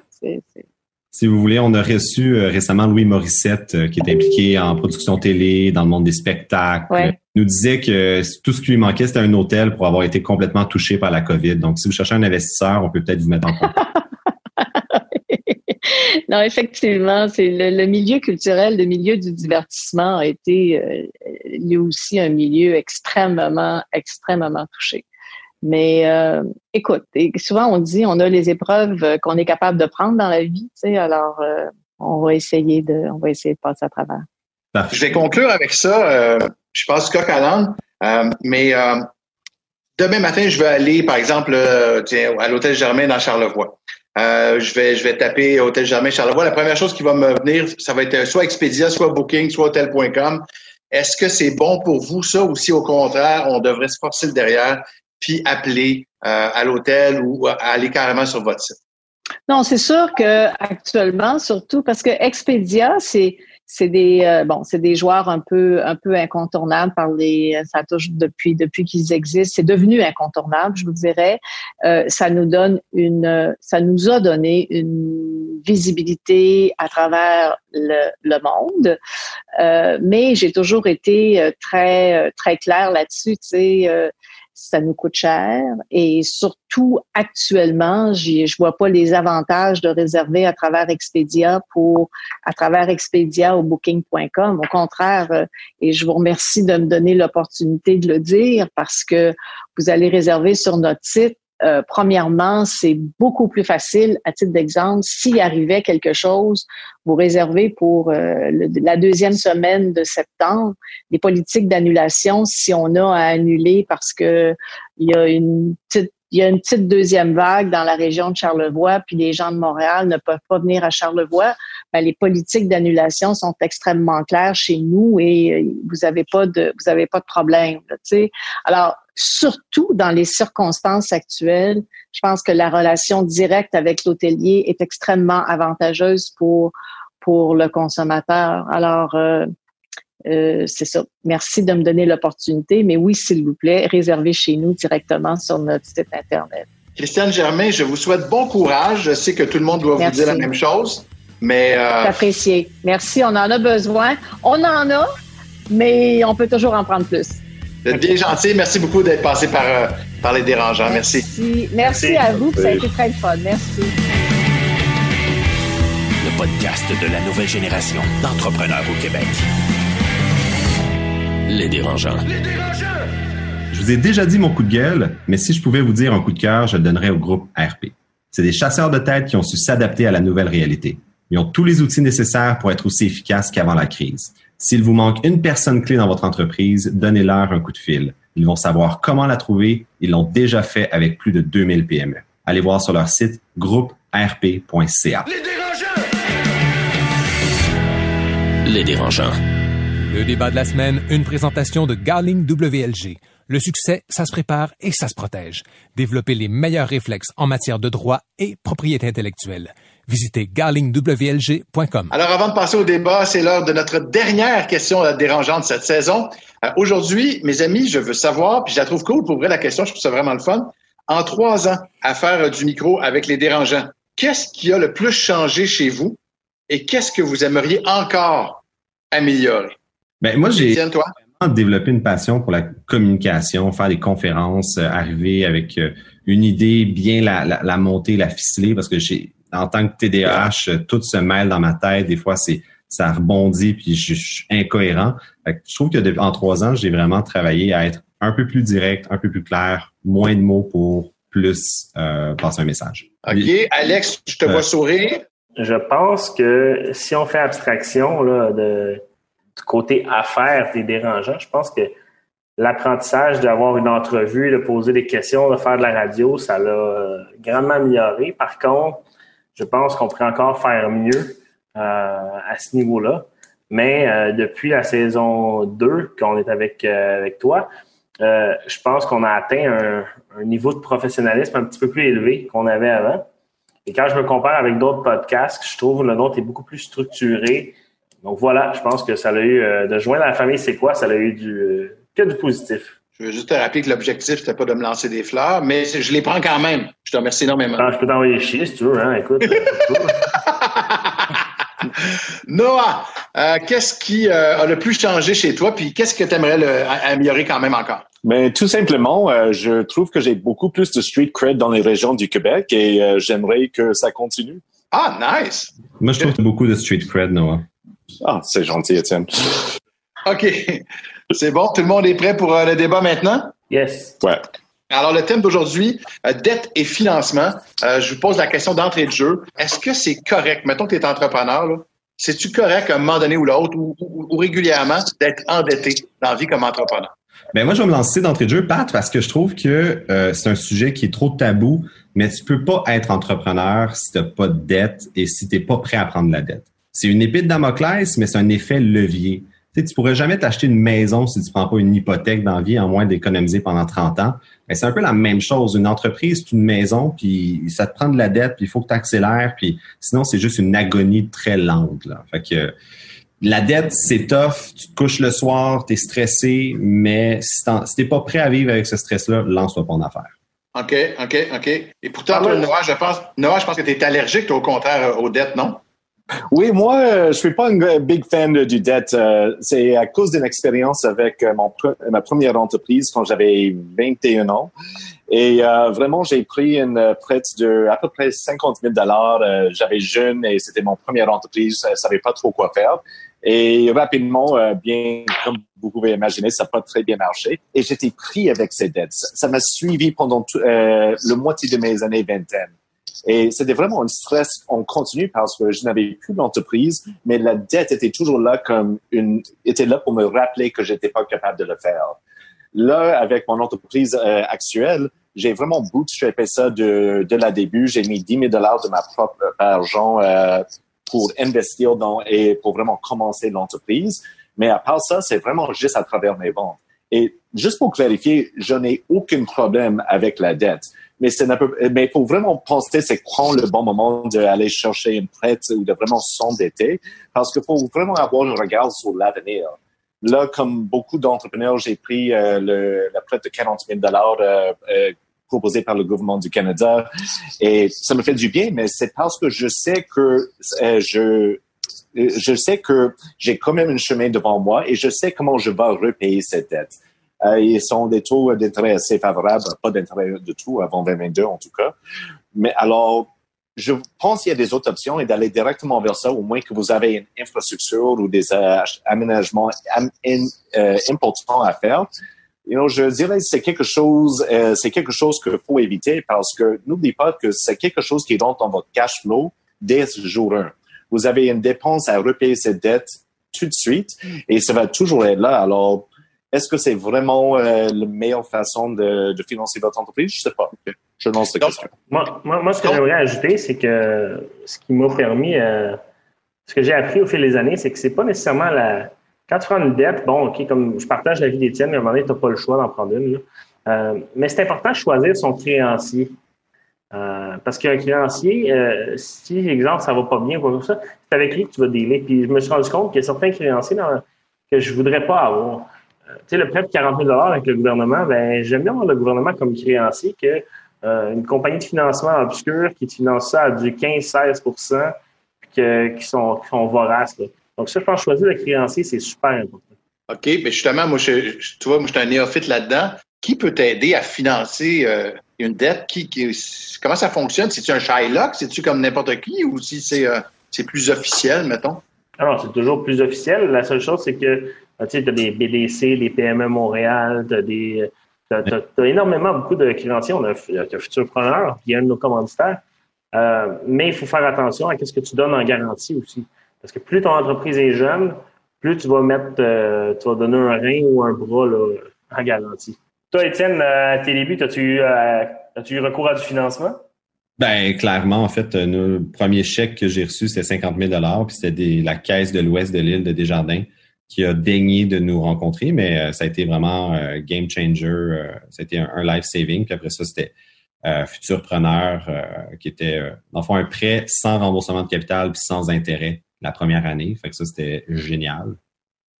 si vous voulez, on a reçu récemment Louis Morissette, qui est impliqué en production télé, dans le monde des spectacles. Il nous disait que tout ce qui lui manquait, c'était un hôtel pour avoir été complètement touché par la COVID. Donc, si vous cherchez un investisseur, on peut peut-être vous mettre en contact. non, effectivement, c'est le, milieu culturel, le milieu du divertissement a été euh, lui aussi un milieu extrêmement, extrêmement touché. Mais euh, écoute, souvent on dit on a les épreuves qu'on est capable de prendre dans la vie, tu sais, alors euh, on va essayer de, on va essayer de passer à travers. Je vais conclure avec ça. je passe du coq à l'âne, mais demain matin, je vais aller, par exemple, à l'hôtel Germain dans Charlevoix. Euh, je vais je vais taper Hôtel Germain Charlevoix. La première chose qui va me venir, ça va être soit Expedia, soit Booking, soit Hotel.com. Est-ce que c'est bon pour vous ça ou si au contraire on devrait se forcer derrière puis appeler euh, à l'hôtel ou aller carrément sur votre site? Non, c'est sûr que actuellement, surtout parce que Expedia, c'est c'est des euh, bon, c'est des joueurs un peu un peu incontournables par les ça touche depuis depuis qu'ils existent, c'est devenu incontournable, je vous dirais. Euh, ça nous donne une ça nous a donné une visibilité à travers le, le monde. Euh, mais j'ai toujours été très très clair là-dessus, tu sais ça nous coûte cher et surtout actuellement, je vois pas les avantages de réserver à travers Expedia pour à travers Expedia ou Booking.com. Au contraire, euh, et je vous remercie de me donner l'opportunité de le dire parce que vous allez réserver sur notre site euh, premièrement, c'est beaucoup plus facile, à titre d'exemple, s'il arrivait quelque chose, vous réservez pour euh, la deuxième semaine de septembre des politiques d'annulation si on a à annuler parce que il y a une petite il y a une petite deuxième vague dans la région de Charlevoix, puis les gens de Montréal ne peuvent pas venir à Charlevoix, ben, les politiques d'annulation sont extrêmement claires chez nous et euh, vous avez pas de vous avez pas de problème. sais. Alors surtout dans les circonstances actuelles, je pense que la relation directe avec l'hôtelier est extrêmement avantageuse pour pour le consommateur. Alors euh, euh, c'est ça. Merci de me donner l'opportunité, mais oui, s'il vous plaît, réservez chez nous directement sur notre site Internet. Christiane Germain, je vous souhaite bon courage. Je sais que tout le monde doit vous dire la même chose, mais... Euh... Apprécié. Merci, on en a besoin. On en a, mais on peut toujours en prendre plus. Vous êtes bien gentil. Merci beaucoup d'être passé par, euh, par les dérangeants. Merci. Merci, Merci à vous. Ça a été très fun. Merci. Le podcast de la nouvelle génération d'entrepreneurs au Québec. Les dérangeants. Les dérangeants! Je vous ai déjà dit mon coup de gueule, mais si je pouvais vous dire un coup de cœur, je le donnerais au groupe RP. C'est des chasseurs de tête qui ont su s'adapter à la nouvelle réalité. Ils ont tous les outils nécessaires pour être aussi efficaces qu'avant la crise. S'il vous manque une personne clé dans votre entreprise, donnez-leur un coup de fil. Ils vont savoir comment la trouver. Ils l'ont déjà fait avec plus de 2000 PME. Allez voir sur leur site grouperp.ca. Les dérangeants! Les dérangeants. Le débat de la semaine, une présentation de Garling WLG. Le succès, ça se prépare et ça se protège. Développer les meilleurs réflexes en matière de droit et propriété intellectuelle. Visitez garlingwlg.com. Alors, avant de passer au débat, c'est l'heure de notre dernière question dérangeante de cette saison. Euh, aujourd'hui, mes amis, je veux savoir, puis je la trouve cool pour ouvrir la question, je trouve ça vraiment le fun. En trois ans à faire du micro avec les dérangeants, qu'est-ce qui a le plus changé chez vous et qu'est-ce que vous aimeriez encore améliorer? Ben, moi, j'ai développé une passion pour la communication, faire des conférences, euh, arriver avec euh, une idée, bien la, la, la, monter, la ficeler, parce que j'ai, en tant que TDAH, euh, tout se mêle dans ma tête. Des fois, c'est ça rebondit, puis je, suis incohérent. je trouve que en trois ans, j'ai vraiment travaillé à être un peu plus direct, un peu plus clair, moins de mots pour plus passer un message. OK. Alex, je te vois sourire. Je pense que si on fait abstraction là, de du côté affaires des dérangeants, je pense que l'apprentissage d'avoir une entrevue, de poser des questions, de faire de la radio, ça l'a euh, grandement amélioré. Par contre, je pense qu'on pourrait encore faire mieux euh, à ce niveau-là. Mais euh, depuis la saison 2, qu'on est avec, avec toi, je pense qu'on a atteint un, un, niveau de professionnalisme un petit peu plus élevé qu'on avait avant. Et quand je me compare avec d'autres podcasts, je trouve le nôtre est beaucoup plus structuré, donc voilà, je pense que ça a eu, euh, de joindre la famille, c'est quoi? Ça a eu du, euh, que du positif. Je veux juste te rappeler que l'objectif, c'était pas de me lancer des fleurs, mais je les prends quand même. Je te remercie énormément. Ah, je peux t'envoyer chier si tu veux, hein, écoute. Noah, euh, qu'est-ce qui a le plus changé chez toi, puis qu'est-ce que tu aimerais améliorer quand même encore? Mais tout simplement, je trouve que j'ai beaucoup plus de street cred dans les régions du Québec et j'aimerais que ça continue. Ah, nice! Moi, je trouve que beaucoup de street cred, Noah. Ah, c'est gentil, Étienne. OK. C'est bon? Tout le monde est prêt pour euh, le débat maintenant? Yes. Ouais. Alors, le thème d'aujourd'hui, euh, dette et financement. Euh, je vous pose la question d'entrée de jeu. Est-ce que c'est correct, mettons que tu es entrepreneur, c'est-tu correct à un moment donné ou l'autre, ou, régulièrement, d'être endetté dans la vie comme entrepreneur? Ben moi, je vais me lancer d'entrée de jeu, Pat, parce que je trouve que c'est un sujet qui est trop tabou, mais tu peux pas être entrepreneur si tu n'as pas de dette et si tu n'es pas prêt à prendre la dette c'est une épée de Damoclès, mais c'est un effet levier. Tu sais, tu pourrais jamais t'acheter une maison si tu prends pas une hypothèque dans la vie, en moins d'économiser pendant 30 ans. Mais c'est un peu la même chose. Une entreprise, c'est une maison, puis ça te prend de la dette, puis il faut que tu accélères, puis sinon, c'est juste une agonie très lente. Là. Fait que la dette, c'est tough. Tu te couches le soir, tu es stressé, mais si tu n'es pas prêt à vivre avec ce stress-là, lance-toi pas en affaire. OK, OK, OK. Et pourtant, toi, Noah, je pense, Noah, je pense que tu es allergique, au contraire, aux dettes, non? Oui, moi, euh, je suis pas un big fan du dette. Euh, c'est à cause d'une expérience avec euh, mon ma première entreprise quand j'avais 21 ans. Et vraiment, j'ai pris une prête de à peu près 50 000 dollars. j'avais jeune et c'était mon première entreprise. Je savais pas trop quoi faire. Et rapidement, bien comme vous pouvez imaginer, ça n'a pas très bien marché. Et j'étais pris avec ces dettes. Ça m'a suivi pendant le moitié de mes années vingtaine. Et c'était vraiment un stress en continu parce que je n'avais plus d'entreprise, mais la dette était toujours là comme une, était là pour me rappeler que j'étais pas capable de le faire. là, avec mon entreprise euh, actuelle, j'ai vraiment bootstrappé ça de, de la début. J'ai mis 10 000 dollars de ma propre argent euh, pour investir dans et pour vraiment commencer l'entreprise. Mais à part ça, c'est vraiment juste à travers mes ventes. Et juste pour clarifier, je n'ai aucun problème avec la dette. Mais c'est mais faut vraiment penser c'est quand le bon moment d'aller chercher une prête ou de vraiment s'endetter parce qu'il faut vraiment avoir un regard sur l'avenir. Là, comme beaucoup d'entrepreneurs, j'ai pris euh, la prête de 40 000 dollars euh, euh, proposée par le gouvernement du Canada et ça me fait du bien, mais c'est parce que je sais que je je sais que j'ai quand même un chemin devant moi et je sais comment je vais repayer cette dette. Ils sont des taux d'intérêt assez favorables, pas d'intérêt de tout avant 2022 en tout cas. Mais alors, je pense qu'il y a des autres options et d'aller directement vers ça, au moins que vous avez une infrastructure ou des aménagements euh, importants à faire. Je dirais c'est quelque chose, euh, c'est quelque chose qu'il faut éviter parce que n'oubliez pas que c'est quelque chose qui rentre dans votre cash flow dès jour 1. Vous avez une dépense à repayer cette dette tout de suite et ça va toujours être là. Alors, est-ce que c'est vraiment euh, la meilleure façon de, de, financer votre entreprise? Je sais pas. Je lance la question. Moi, moi, moi, ce que j'aimerais ajouter, c'est que ce qui m'a permis, euh, ce que j'ai appris au fil des années, c'est que c'est pas nécessairement la. Quand tu prends une dette, bon, OK, comme je partage la vie d'Étienne, à un moment donné, tu n'as pas le choix d'en prendre une. Euh, mais c'est important de choisir son créancier. Euh, parce qu'un créancier, euh, si, exemple, ça va pas bien, quoi ça, c'est avec lui que tu vas dealer. Puis je me suis rendu compte qu'il y a certains créanciers dans, que je voudrais pas avoir. Euh, tu sais, le prêt de 40 000 avec le gouvernement, ben j'aime bien avoir le gouvernement comme créancier que euh, une compagnie de financement obscure qui te finance ça à du 15-16 puis que, qui, sont, qui sont voraces. Là. Donc ça, je pense choisir le créancier, c'est super important. OK, mais justement, moi, je, tu vois, moi, je suis un néophyte là-dedans. Qui peut t'aider à financer euh, une dette? Qui, qui, comment ça fonctionne? C'est-tu un Shylock? C'est-tu comme n'importe qui? Ou si c'est euh, c'est plus officiel, mettons? Alors, c'est toujours plus officiel. La seule chose, c'est que tu as des BDC, des PME Montréal, tu as des. T'as, as, énormément beaucoup de créanciers. On a, as Futurpreneur, qui est un de nos commanditaires. Euh, mais il faut faire attention à ce que tu donnes en garantie aussi. Parce que plus ton entreprise est jeune, plus tu vas mettre, euh, tu vas donner un rein ou un bras là, en garantie. Toi, Étienne, à tes débuts, as-tu eu, euh, as eu recours à du financement? Ben clairement, en fait, le premier chèque que j'ai reçu, c'était 50 000 puis c'était la caisse de l'ouest de l'île de Desjardins qui a daigné de nous rencontrer, mais euh, ça a été vraiment euh, game changer. Euh, a été un, life saving. Puis après ça, c'était Futurpreneur qui était, dans le fond, un prêt sans remboursement de capital puis sans intérêt la première année. Fait que ça, c'était génial.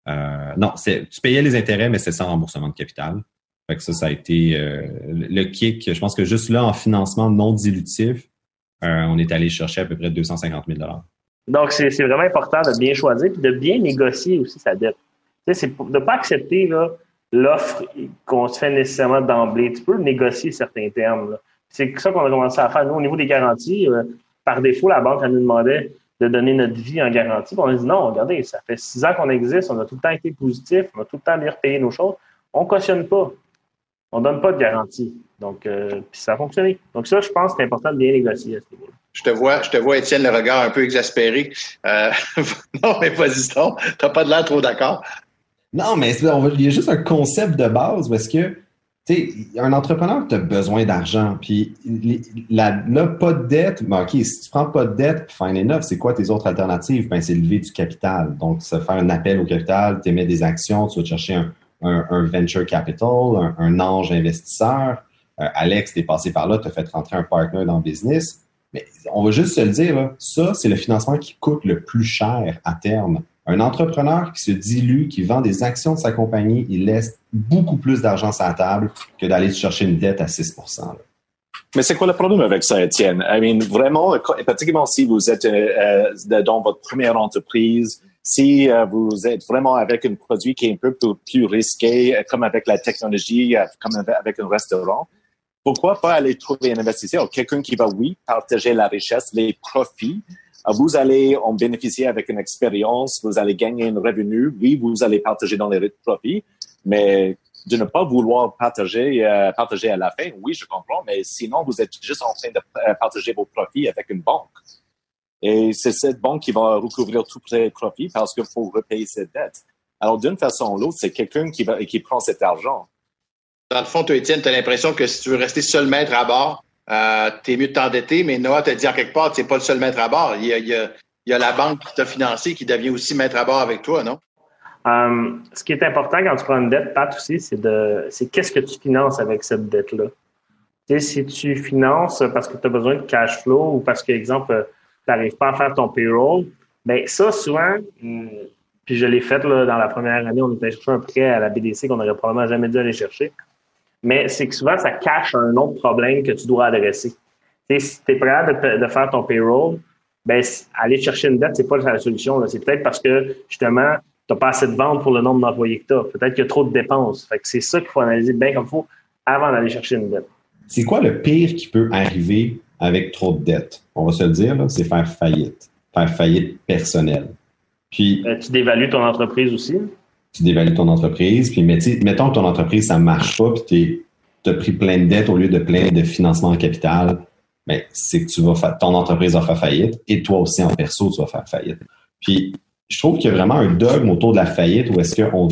non, tu payais les intérêts, mais c'est sans remboursement de capital. Fait que ça, ça a été le kick. Je pense que juste là, en financement non dilutif, on est allé chercher à peu près 250 000 donc, c'est vraiment important de bien choisir et de bien négocier aussi sa dette. Tu sais, c'est de ne pas accepter l'offre qu'on se fait nécessairement d'emblée. Tu peux négocier certains termes. C'est ça qu'on a commencé à faire. Nous, au niveau des garanties, euh, par défaut, la banque, elle nous demandait de donner notre vie en garantie. on a dit non, regardez, ça fait six ans qu'on existe, on a tout le temps été positif, on a tout le temps bien repayé nos choses. On ne cautionne pas. On ne donne pas de garantie. Donc, euh, puis ça a fonctionné. Donc, ça, je pense que c'est important de bien négocier à ce niveau-là. Je te vois, je te vois, Étienne, le regard un peu exaspéré. Euh, non, mais vas-y, tu n'as pas de l'air trop d'accord. Non, mais il y a juste un concept de base parce que, tu sais, un entrepreneur, tu as besoin d'argent. Puis là, pas de dette, ben, OK, si tu prends pas de dette, fine enough, c'est quoi tes autres alternatives? Ben, c'est lever du capital. Donc, ça faire un appel au capital, tu émets des actions, tu vas chercher un, venture capital, un, ange investisseur. Euh, Alex, tu es passé par là, tu as fait rentrer un partner dans le business on va juste se le dire, ça, c'est le financement qui coûte le plus cher à terme. Un entrepreneur qui se dilue, qui vend des actions de sa compagnie, il laisse beaucoup plus d'argent sur la table que d'aller chercher une dette à 6% mais c'est quoi le problème avec ça, Étienne? I mean, vraiment, particulièrement si vous êtes euh, euh, dans votre première entreprise, si euh, vous êtes vraiment avec un produit qui est un peu plus risqué, comme avec la technologie, comme avec un restaurant, pourquoi pas aller trouver un investisseur, quelqu'un qui va, oui, partager la richesse, les profits. Euh, vous allez en bénéficier avec une expérience, vous allez gagner un revenu. Oui, vous allez partager dans les profits, mais de ne pas vouloir partager, euh, partager à la fin, oui, je comprends, mais sinon, vous êtes juste en train de euh, partager vos profits avec une banque. Et c'est cette banque qui va recouvrir tous les profits parce qu'il faut repayer cette dette. Alors, d'une façon ou l'autre, c'est quelqu'un qui, va, qui prend cet argent. dans le fond, toi, Étienne, tu as l'impression que si tu veux rester seul maître à bord, euh, t'es mieux de t'endetter, mais Noah t'a dit en quelque part, tu n'es pas le seul maître à bord. Il y a, il y a, il y a la banque qui t'a financé qui devient aussi maître à bord avec toi, non? Um, ce qui est important quand tu prends une dette, Pat, aussi, c'est de c'est qu'est-ce que tu finances avec cette dette-là? Tu sais, si tu finances parce que tu as besoin de cash flow ou parce que, exemple, n'arrives pas à faire ton payroll, ben ça, souvent, hmm, puis je l'ai fait là, dans la première année, on était chercher un prêt à la BDC qu'on n'aurait probablement jamais dû aller chercher. Mais c'est que souvent, ça cache un autre problème que tu dois adresser. Tu si tu es prêt de, faire ton payroll, ben, aller chercher une dette, c'est pas la solution. C'est peut-être parce que, justement, tu n'as pas assez de ventes pour le nombre d'employés que tu as. Peut-être qu'il y a trop de dépenses. C'est ça qu'il faut analyser bien comme il faut avant d'aller chercher une dette. C'est quoi le pire qui peut arriver avec trop de dettes? On va se le dire, c'est faire faillite. Faire faillite personnelle. Puis. Euh, tu dévalues ton entreprise aussi? Tu dévalues ton entreprise. Puis, mettons que ton entreprise, ça ne marche pas, puis tu as pris plein de dettes au lieu de plein de financement en capital. Ben, c'est que tu vas faire, ton entreprise va faire faillite et toi aussi en perso, tu vas faire faillite. Puis, je trouve qu'il y a vraiment un dogme autour de la faillite où est-ce qu'on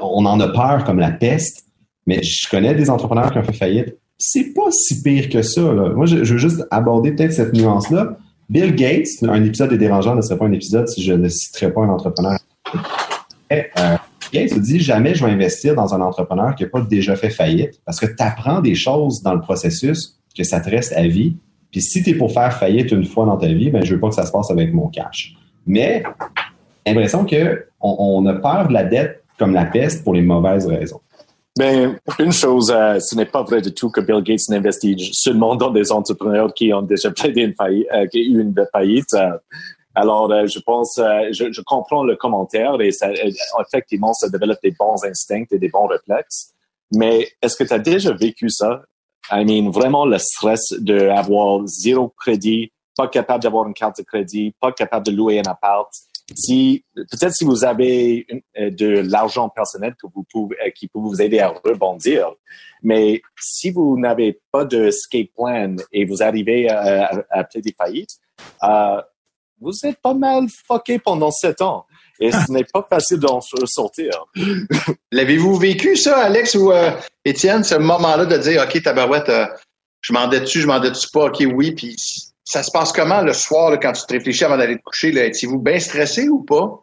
on en a peur comme la peste, mais je connais des entrepreneurs qui ont fait faillite. C'est pas si pire que ça. Là. Moi, je, veux juste aborder peut-être cette nuance-là. Bill Gates, un épisode des dérangeants ne serait pas un épisode si je ne citerais pas un entrepreneur. Et, euh, Gates dit jamais je vais investir dans un entrepreneur qui n'a pas déjà fait faillite parce que tu apprends des choses dans le processus que ça te reste à vie. Puis si tu pour faire faillite une fois dans ta vie, ben je veux pas que ça se passe avec mon cash. Mais l'impression que on, a peur de la dette comme la peste pour les mauvaises raisons. Mais ben, une chose, euh, ce n'est pas vrai du tout que Bill Gates n'investit seulement dans des entrepreneurs qui ont déjà plaidé une faillite, euh, eu une faillite. Euh. alors, je pense, je, comprends le commentaire et effectivement, ça développe des bons instincts et des bons réflexes. Mais est-ce que tu as déjà vécu ça? I mean, vraiment le stress d'avoir zéro crédit, pas capable d'avoir une carte de crédit, pas capable de louer un appart, si peut-être si vous avez euh, de l'argent personnel que vous pouvez, euh, qui peut vous aider à rebondir, mais si vous n'avez pas de escape plan et vous arrivez à, à, des faillites, euh, vous êtes pas mal fucké pendant sept ans. Et ce n'est pas facile d'en sortir. L'avez-vous vécu, ça, Alex ou Étienne, ce moment-là de dire, OK, tabarouette, je m'en dessus, je m'en dessus pas, OK, oui, puis ça se passe comment le soir quand tu te réfléchis avant d'aller te coucher? Étiez-vous bien stressé ou pas?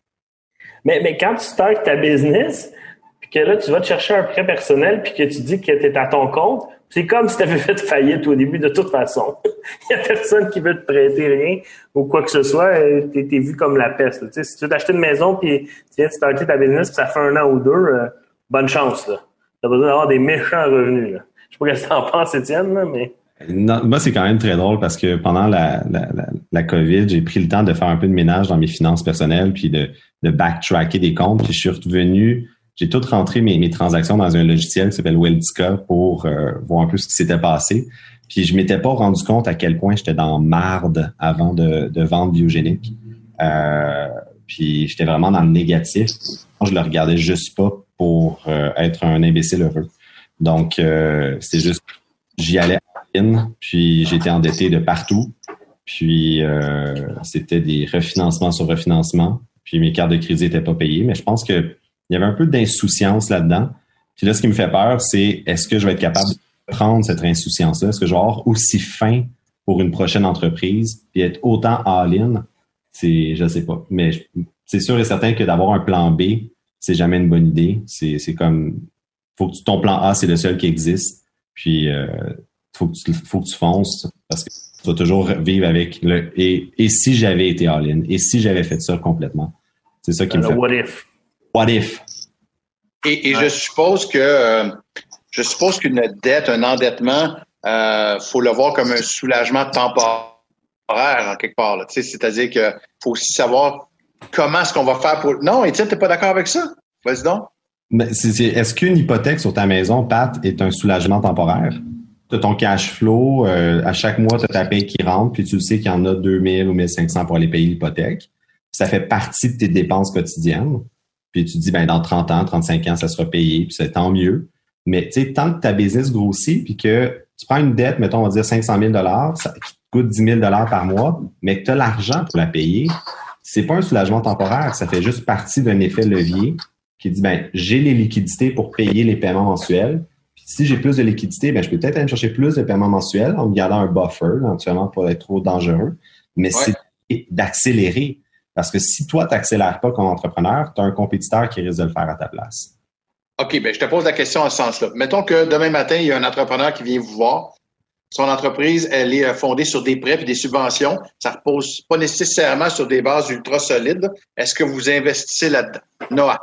Mais, mais quand tu startes ta business, puis que là, tu vas te chercher un prêt personnel, puis que tu dis que tu es à ton compte, c'est comme si tu avais fait faillite au début de toute façon. Il n'y a personne qui veut te prêter rien ou quoi que ce soit. Tu vu comme la peste. Tu si tu veux t'acheter une maison, puis tu viens de ta business, puis ça fait un an ou deux, euh, bonne chance. Tu as besoin d'avoir des méchants revenus. Là. Je sais pas ce que tu en penses, Étienne, là, mais... Moi, c'est quand même très drôle parce que pendant la, la, la, COVID, j'ai pris le temps de faire un peu de ménage dans mes finances personnelles puis de, de backtracker des comptes. Puis je suis revenu, j'ai tout rentré mes, mes transactions dans un logiciel qui s'appelle Weldica pour euh, voir un peu ce qui s'était passé. Puis je m'étais pas rendu compte à quel point j'étais dans marde avant de, de vendre biogénique. Euh, puis j'étais vraiment dans le négatif. Je le regardais juste pas pour euh, être un imbécile heureux. Donc, euh, c'était juste, j'y allais puis j'étais endetté de partout. Puis euh, c'était des refinancements sur refinancement. Puis mes cartes de crédit n'étaient pas payées. Mais je pense qu'il y avait un peu d'insouciance là-dedans. Puis là, ce qui me fait peur, c'est est-ce que je vais être capable de prendre cette insouciance-là? Est-ce que je vais avoir aussi faim pour une prochaine entreprise puis être autant all-in? C'est, je sais pas. Mais c'est sûr et certain que d'avoir un plan B, c'est jamais une bonne idée. C'est, c'est comme, faut que ton plan A, c'est le seul qui existe. Puis euh, faut que tu, faut que tu fonces parce que tu vas toujours vivre avec le et, et si j'avais été all-in et si j'avais fait ça complètement. C'est ça qui me fait. What if? What if? Et, et je suppose que euh, je suppose qu'une dette, un endettement, euh, faut le voir comme un soulagement temporaire en quelque part. C'est-à-dire qu'il faut aussi savoir comment est-ce qu'on va faire pour. Non, Étienne, t'es pas d'accord avec ça? Vas-y donc. Est-ce qu'une hypothèque sur ta maison, Pat, est un soulagement temporaire? Tu ton cash flow, euh, à chaque mois, tu as ta paye qui rentre, puis tu sais qu'il y en a 2000 ou 1500 pour aller payer l'hypothèque. Ça fait partie de tes dépenses quotidiennes. Puis tu te dis, ben, dans 30 ans, 35 ans, ça sera payé, puis c'est tant mieux. Mais tu sais, tant que ta business grossit, puis que tu prends une dette, mettons, on va dire 500 000 ça coûte 10 000 par mois, mais que tu as l'argent pour la payer, c'est pas un soulagement temporaire, ça fait juste partie d'un effet levier qui dit, ben, j'ai les liquidités pour payer les paiements mensuels, Si j'ai plus de liquidité, ben, je peux peut-être aller chercher plus de paiements mensuels en gardant un buffer, éventuellement, pour être trop dangereux. Mais c'est d'accélérer. Parce que si toi, tu n'accélères pas comme entrepreneur, tu as un compétiteur qui risque de le faire à ta place. OK, ben je te pose la question en ce sens-là. Mettons que demain matin, il y a un entrepreneur qui vient vous voir. Son entreprise, elle est euh, fondée sur des prêts et des subventions. Ça repose pas nécessairement sur des bases ultra solides. Est-ce que vous investissez là-dedans? Noah?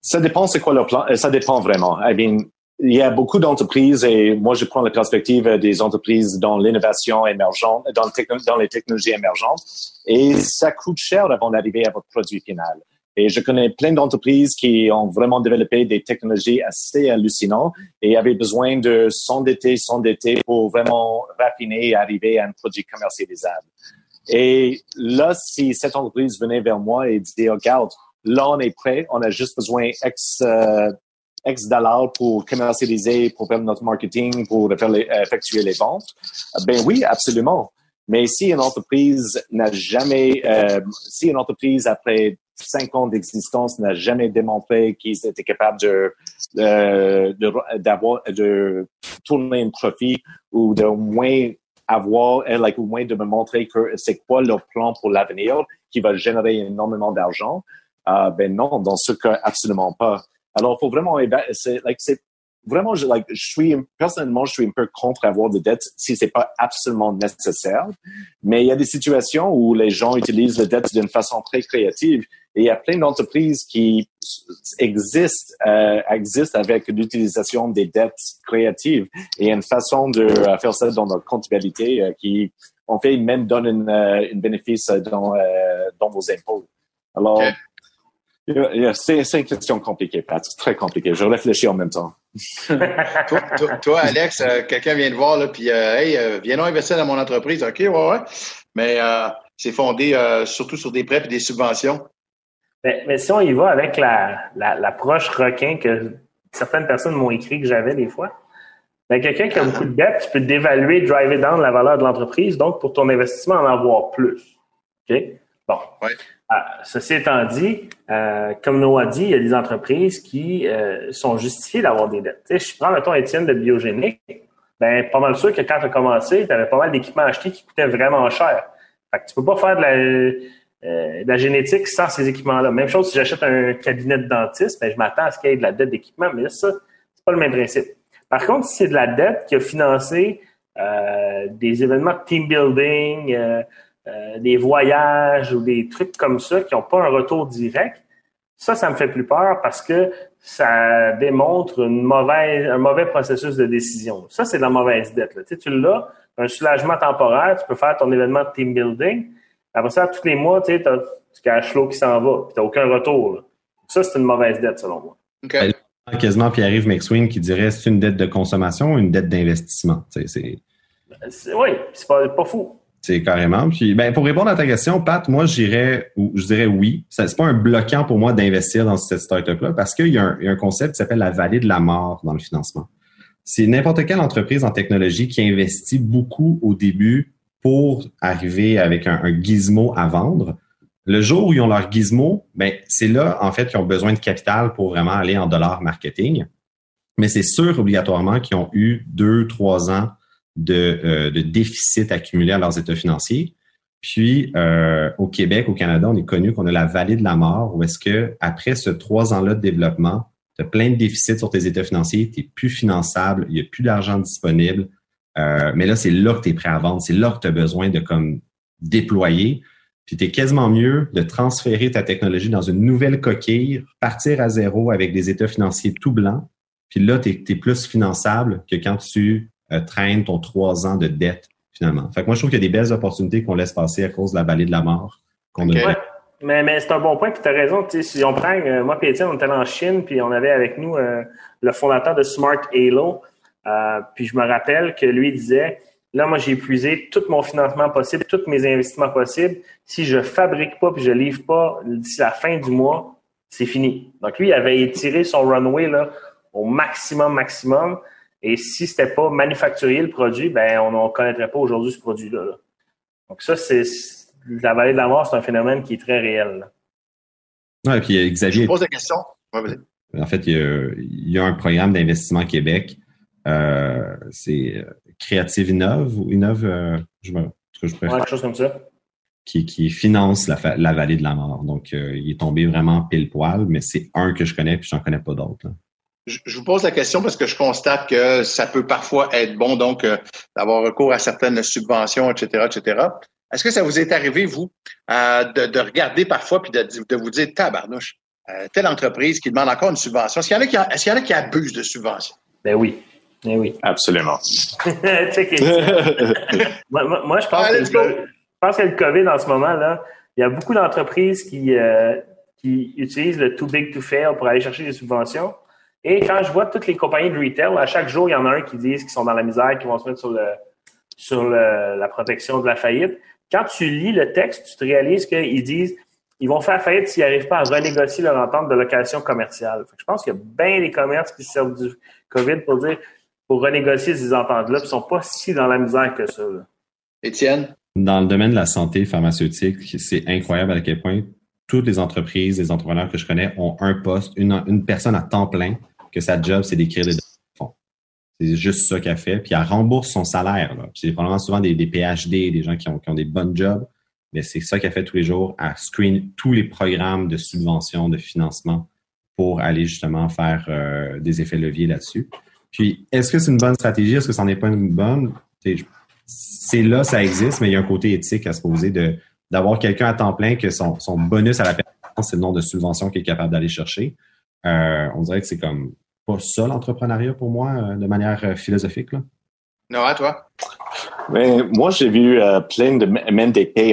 Ça dépend c'est quoi le plan? Euh, ça dépend vraiment. I mean, il y a beaucoup d'entreprises et moi, je prends la perspective des entreprises dans l'innovation émergente, dans, les technologies émergentes et ça coûte cher avant d'arriver à votre produit final. Et je connais plein d'entreprises qui ont vraiment développé des technologies assez hallucinantes et avaient besoin de s'endetter, s'endetter pour vraiment raffiner et arriver à un produit commercialisable. Et là, si cette entreprise venait vers moi et disait, regarde, là, on est prêt, on a juste besoin X, euh, X dollars pour commercialiser, pour faire notre marketing, pour effectuer les ventes. Ben oui, absolument. Mais si une entreprise n'a jamais, euh, si une entreprise après cinq ans d'existence n'a jamais démontré qu'ils étaient capables de d'avoir de, tourner un profit ou de moins avoir euh, like au moins de me montrer que c'est quoi leur plan pour l'avenir qui va générer énormément d'argent euh, ben non dans ce cas absolument pas alors faut vraiment c'est like c'est vraiment, je, like, je suis, personnellement, je suis un peu contre avoir des dettes si c'est pas absolument nécessaire. Mais il y a des situations où les gens utilisent les dettes d'une façon très créative. Et il y a plein d'entreprises qui existent, euh, existent avec l'utilisation des dettes créatives et une façon de euh, faire ça dans notre comptabilité euh, qui, en fait, même donne une, euh, bénéfice dans, dans vos impôts. Alors, c'est une question compliquée, Pat. Très compliqué. Je réfléchis en même temps. toi, Alex, euh, quelqu'un vient de voir, là, puis euh, hey, euh, viens investir dans mon entreprise. OK, ouais, ouais. Mais c'est fondé surtout sur des prêts et des subventions. Mais, mais, si on y va avec l'approche la, requin que certaines personnes m'ont écrit que j'avais des fois, ben, quelqu'un qui a beaucoup de dettes, tu peux dévaluer, driver down la valeur de l'entreprise, donc pour ton investissement, en avoir plus. OK? Bon. Ouais. Ah, ceci étant dit, euh, comme Noah dit, il y a des entreprises qui euh, sont justifiées d'avoir des dettes. Tu sais, je prends, mettons, Étienne de Biogénique, ben, pas mal sûr que quand tu as commencé, tu avais pas mal d'équipements achetés qui coûtaient vraiment cher. Fait que tu peux pas faire de la, euh, de la génétique sans ces équipements-là. Même chose si j'achète un cabinet de dentiste, ben, je m'attends à ce qu'il y ait de la dette d'équipement, mais ça, c'est pas le même principe. Par contre, si c'est de la dette qui a financé euh, des événements de team building, euh, des voyages ou des trucs comme ça qui n'ont pas un retour direct, ça, ça me fait plus peur parce que ça démontre une mauvaise, un mauvais processus de décision. Ça, c'est de la mauvaise dette. Là. Tu, sais, tu l'as, un soulagement temporaire, tu peux faire ton événement de team building. Après ça, tous les mois, tu sais, as du cash flow qui s'en va, puis tu n'as aucun retour. Ça, c'est une mauvaise dette, selon moi. Okay. Quasiment Pierre-Yves McSween qui dirait c'est une dette de consommation ou une dette d'investissement? Tu sais, c'est... Oui, c'est pas, pas fou. C'est carrément. Puis, ben, pour répondre à ta question, Pat, moi, je dirais, je dirais oui. C'est pas un bloquant pour moi d'investir dans cette startup-là parce qu'il y, a un concept qui s'appelle la vallée de la mort dans le financement. C'est n'importe quelle entreprise en technologie qui investit beaucoup au début pour arriver avec un, gizmo à vendre. Le jour où ils ont leur gizmo, ben, c'est là, en fait, qu'ils ont besoin de capital pour vraiment aller en dollars marketing. Mais c'est sûr obligatoirement qu'ils ont eu deux, trois ans de, euh, de déficit accumulé à leurs états financiers. Puis euh, au Québec, au Canada, on est connu qu'on a la vallée de la mort, où est-ce que après ce trois ans-là de développement, tu as plein de déficits sur tes états financiers, tu plus finançable, il n'y a plus d'argent disponible. Euh, mais là, c'est là que tu es prêt à vendre, c'est là que tu as besoin de comme déployer. Puis tu es quasiment mieux de transférer ta technologie dans une nouvelle coquille, partir à zéro avec des états financiers tout blancs. Puis là, tu es, plus finançable que quand tu euh, traîne ton trois ans de dette finalement. Fait que moi, je trouve qu'il y a des belles opportunités qu'on laisse passer à cause de la vallée de la mort qu'on Mais, mais c'est un bon point, puis tu as raison. Si on prend, euh, moi et Étienne, on était en Chine, puis on avait avec nous euh, le fondateur de Smart Halo. puis je me rappelle que lui disait, là, moi, j'ai épuisé tout mon financement possible, tous mes investissements possibles. Si je fabrique pas puis je livre pas d'ici la fin du mois, c'est fini. Donc lui, il avait étiré son runway là, au maximum, maximum. Et si c'était pas manufacturier le produit, ben on ne connaîtrait pas aujourd'hui ce produit-là. Donc ça, c'est la vallée de la mort, c'est un phénomène qui est très réel. Oui, puis euh, Xavier. Je pose la question. en fait, il y, a, un programme d'investissement Québec euh, c'est euh, Creative Innove ou Innove, euh, je me, je préfère, quelque chose comme ça. Qui, qui finance la, la vallée de la mort. Donc, il est tombé vraiment pile poil, mais c'est un que je connais puis j'en connais pas d'autres. Je, vous pose la question parce que je constate que ça peut parfois être bon donc d'avoir recours à certaines subventions, etc., etc. Est-ce que ça vous est arrivé, vous, de, de, regarder parfois puis de, de vous dire, tabarnouche, telle entreprise qui demande encore une subvention, est-ce qu'il y en a qui, est-ce qu'il y en a qui abusent de subventions? Ben oui. Eh oui. Absolument. moi, moi, je, pense que le, je pense que le COVID en ce moment-là, il y a beaucoup d'entreprises qui, euh, qui utilisent le too big to fail pour aller chercher des subventions. Et quand je vois toutes les compagnies de retail, à chaque jour, il y en a un qui disent qu'ils sont dans la misère, qui vont se mettre sur, le, sur la protection de la faillite. Quand tu lis le texte, tu te réalises qu'ils disent ils vont faire faillite s'ils n'arrivent pas à renégocier leur entente de location commerciale. je pense qu'il y a bien des commerces qui servent du COVID pour dire pour renégocier ces ententes-là, puis ne sont pas si dans la misère que ça. Étienne? Dans le domaine de la santé pharmaceutique, c'est incroyable à quel point toutes les entreprises, les entrepreneurs que je connais ont un poste, une, une personne à temps plein, que sa job, c'est d'écrire des fonds. C'est juste ça qu'elle fait. Puis elle rembourse son salaire. C'est probablement souvent des, des, PhD, des gens qui ont, qui ont des bonnes jobs. Mais c'est ça qu'elle fait tous les jours. Elle screen tous les programmes de subvention, de financement pour aller justement faire euh, des effets leviers là-dessus. Puis, est-ce que c'est une bonne stratégie? Est-ce que ça n'est pas une bonne? C'est là, ça existe, mais il y a un côté éthique à se poser de d'avoir quelqu'un à temps plein que son, son bonus à la personne, c'est le nombre de subventions qu'il est capable d'aller chercher. Euh, on dirait que c'est comme pas ça l'entrepreneuriat pour moi, euh, de manière euh, philosophique. Là. Non, à toi? Mais moi, j'ai vu plein de MNDP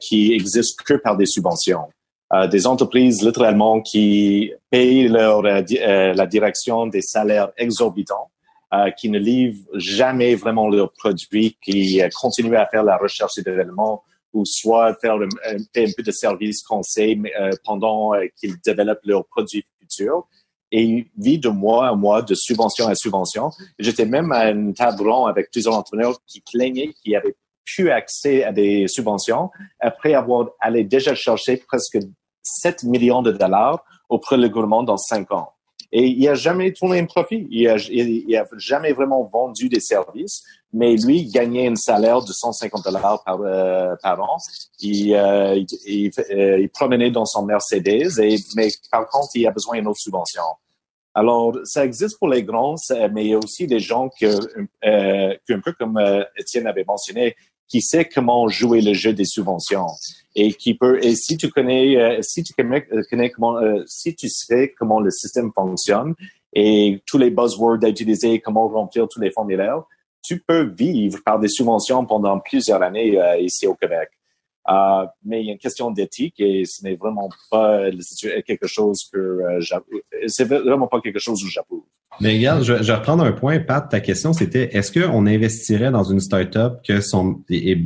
qui existent que par des subventions. Euh, des entreprises littéralement qui payent leur, euh, euh, la direction des salaires exorbitants, qui ne livrent jamais vraiment leurs produits, qui continuent à faire la recherche et développement ou soit faire un, peu de service conseil pendant qu'ils développent leurs produits futurs et vit de mois à mois, de subvention à subvention. J'étais même à une table ronde avec plusieurs entrepreneurs qui plaignaient qu'ils avaient plus accès à des subventions après avoir allé déjà chercher presque 7 millions de dollars auprès du gouvernement dans 5 ans. Et il n'a jamais tourné un profit. Il n'a a jamais vraiment vendu des services, mais lui gagnait un salaire de 150 dollars par, euh, an. Il, euh, il, euh, il, promenait dans son Mercedes, mais par contre, il a besoin d'une autre subvention. Alors, ça existe pour les grands, mais il y a aussi des gens que, euh, un peu comme Étienne avait mentionné, qui sait comment jouer le jeu des subventions et qui peut et si tu connais euh, si tu connais, euh, comment euh, si tu sais comment le système fonctionne et tous les buzzwords à utiliser comment remplir tous les formulaires tu peux vivre par des subventions pendant plusieurs années ici au Québec euh, mais il y a une question d'éthique et ce n'est vraiment pas quelque chose que c'est vraiment pas quelque chose où j'approuve. Mais regarde, je, je vais reprendre un point, Pat. Ta question, c'était est-ce qu'on investirait dans une start-up que son, est,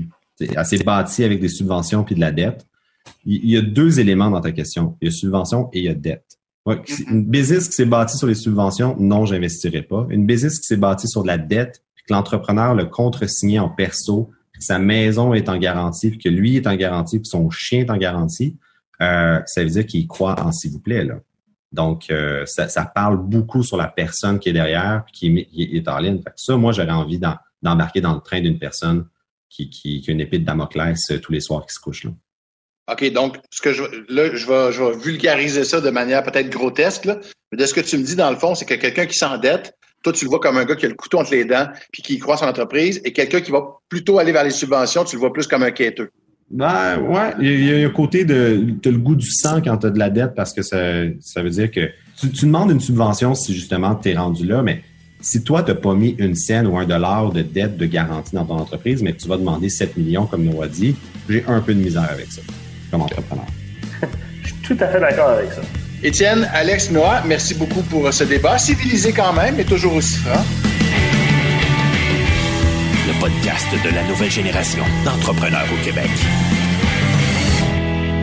assez bâtie avec des subventions puis de la dette? Il, y a deux éléments dans ta question. Il y a subvention et il y a dette. une business qui s'est bâtie sur les subventions, non, j'investirais pas. Une business qui s'est bâtie sur de la dette, puis que l'entrepreneur l'a contre-signé en perso, sa maison est en garantie, puis que lui est en garantie, puis son chien est en garantie, euh, ça veut dire qu'il croit en s'il vous plaît. Là. Donc, euh, ça, ça, parle beaucoup sur la personne qui est derrière qui, est en ligne. Fait ça, moi, j'aurais envie d'embarquer dans le train d'une personne qui, qui, qui, a une épée de Damoclès euh, tous les soirs qui se couche là. OK, donc ce que je là, je vais, je vais vulgariser ça de manière peut-être grotesque, là, mais de ce que tu me dis, dans le fond, c'est que quelqu'un qui s'endette, toi, tu le vois comme un gars qui a le couteau entre les dents puis qui croit son entreprise, et quelqu'un qui va plutôt aller vers les subventions, tu le vois plus comme un quêteux. Ben, ouais, il y, a un côté de, as le goût du sang quand tu as de la dette parce que ça, ça veut dire que tu, demandes une subvention si justement tu es rendu là, mais si toi, tu n'as pas mis une scène ou un dollar de dette de garantie dans ton entreprise, mais que tu vas demander 7 millions, comme nous a dit, j'ai un peu de misère avec ça, comme entrepreneur. Je suis tout à fait d'accord avec ça. Étienne, Alex, Noah, merci beaucoup pour ce débat. Civilisé quand même, mais toujours aussi franc podcast de la nouvelle génération d'entrepreneurs au Québec.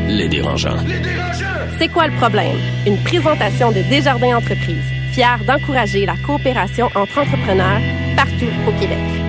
Les dérangeants. Les dérangeants! C'est quoi le problème? Une présentation de Desjardins Entreprises, fière d'encourager la coopération entre entrepreneurs partout au Québec.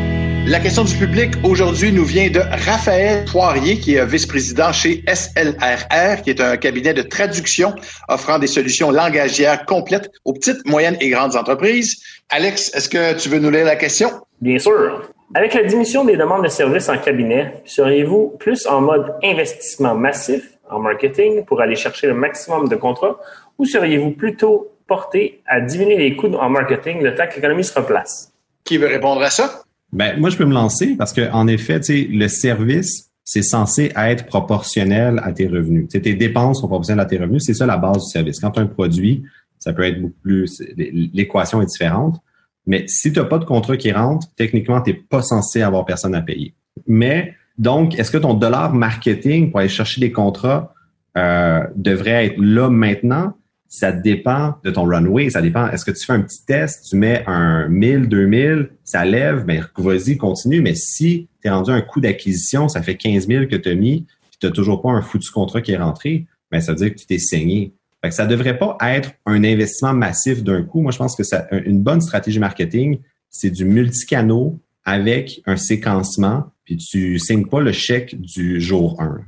La question du public aujourd'hui nous vient de Raphaël Poirier, qui est vice-président chez SLRR, qui est un cabinet de traduction offrant des solutions langagières complètes aux petites, moyennes et grandes entreprises. Alex, est-ce que tu veux nous lire la question? Bien sûr. Avec la diminution des demandes de services en cabinet, seriez-vous plus en mode investissement massif en marketing pour aller chercher le maximum de contrats ou seriez-vous plutôt porté à diminuer les coûts en marketing le temps que l'économie se replace? Qui veut répondre à ça? Ben, moi, je peux me lancer parce que, en effet, le service, c'est censé être proportionnel à tes revenus. T'sais, tes dépenses sont proportionnelles à tes revenus. C'est ça la base du service. Quand tu as un produit, ça peut être beaucoup plus, l'équation est différente. Mais si tu n'as pas de contrat qui rentre, techniquement, tu n'es pas censé avoir personne à payer. Mais donc, est-ce que ton dollar marketing pour aller chercher des contrats euh, devrait être là maintenant? Ça dépend de ton runway, ça dépend. Est-ce que tu fais un petit test, tu mets un 1000, 2000, ça lève, ben vas-y, continue. Mais si tu es rendu un coût d'acquisition, ça fait 15 000 que tu as mis, puis tu n'as toujours pas un foutu contrat qui est rentré, ben ça veut dire que tu t'es saigné. Fait que ça devrait pas être un investissement massif d'un coup. Moi, je pense que ça, une bonne stratégie marketing, c'est du multicanaux avec un séquencement, puis tu signes pas le chèque du jour 1.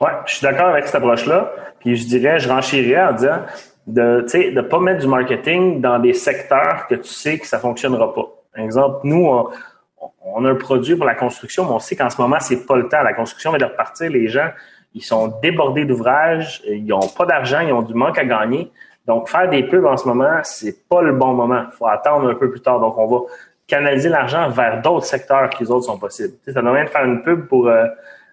Ouais, je suis d'accord avec cette approche-là. Puis je dirais, je renchérirais en disant de ne de pas mettre du marketing dans des secteurs que tu sais que ça fonctionnera pas. Par exemple, nous, on, a un produit pour la construction, mais on sait qu'en ce moment, c'est pas le temps. La construction va de repartir. Les gens, ils sont débordés d'ouvrages, ils n'ont pas d'argent, ils ont du manque à gagner. Donc, faire des pubs en ce moment, c'est pas le bon moment. Il faut attendre un peu plus tard. Donc, on va canaliser l'argent vers d'autres secteurs qui les autres sont possibles. Tu sais, ça de faire une pub pour euh,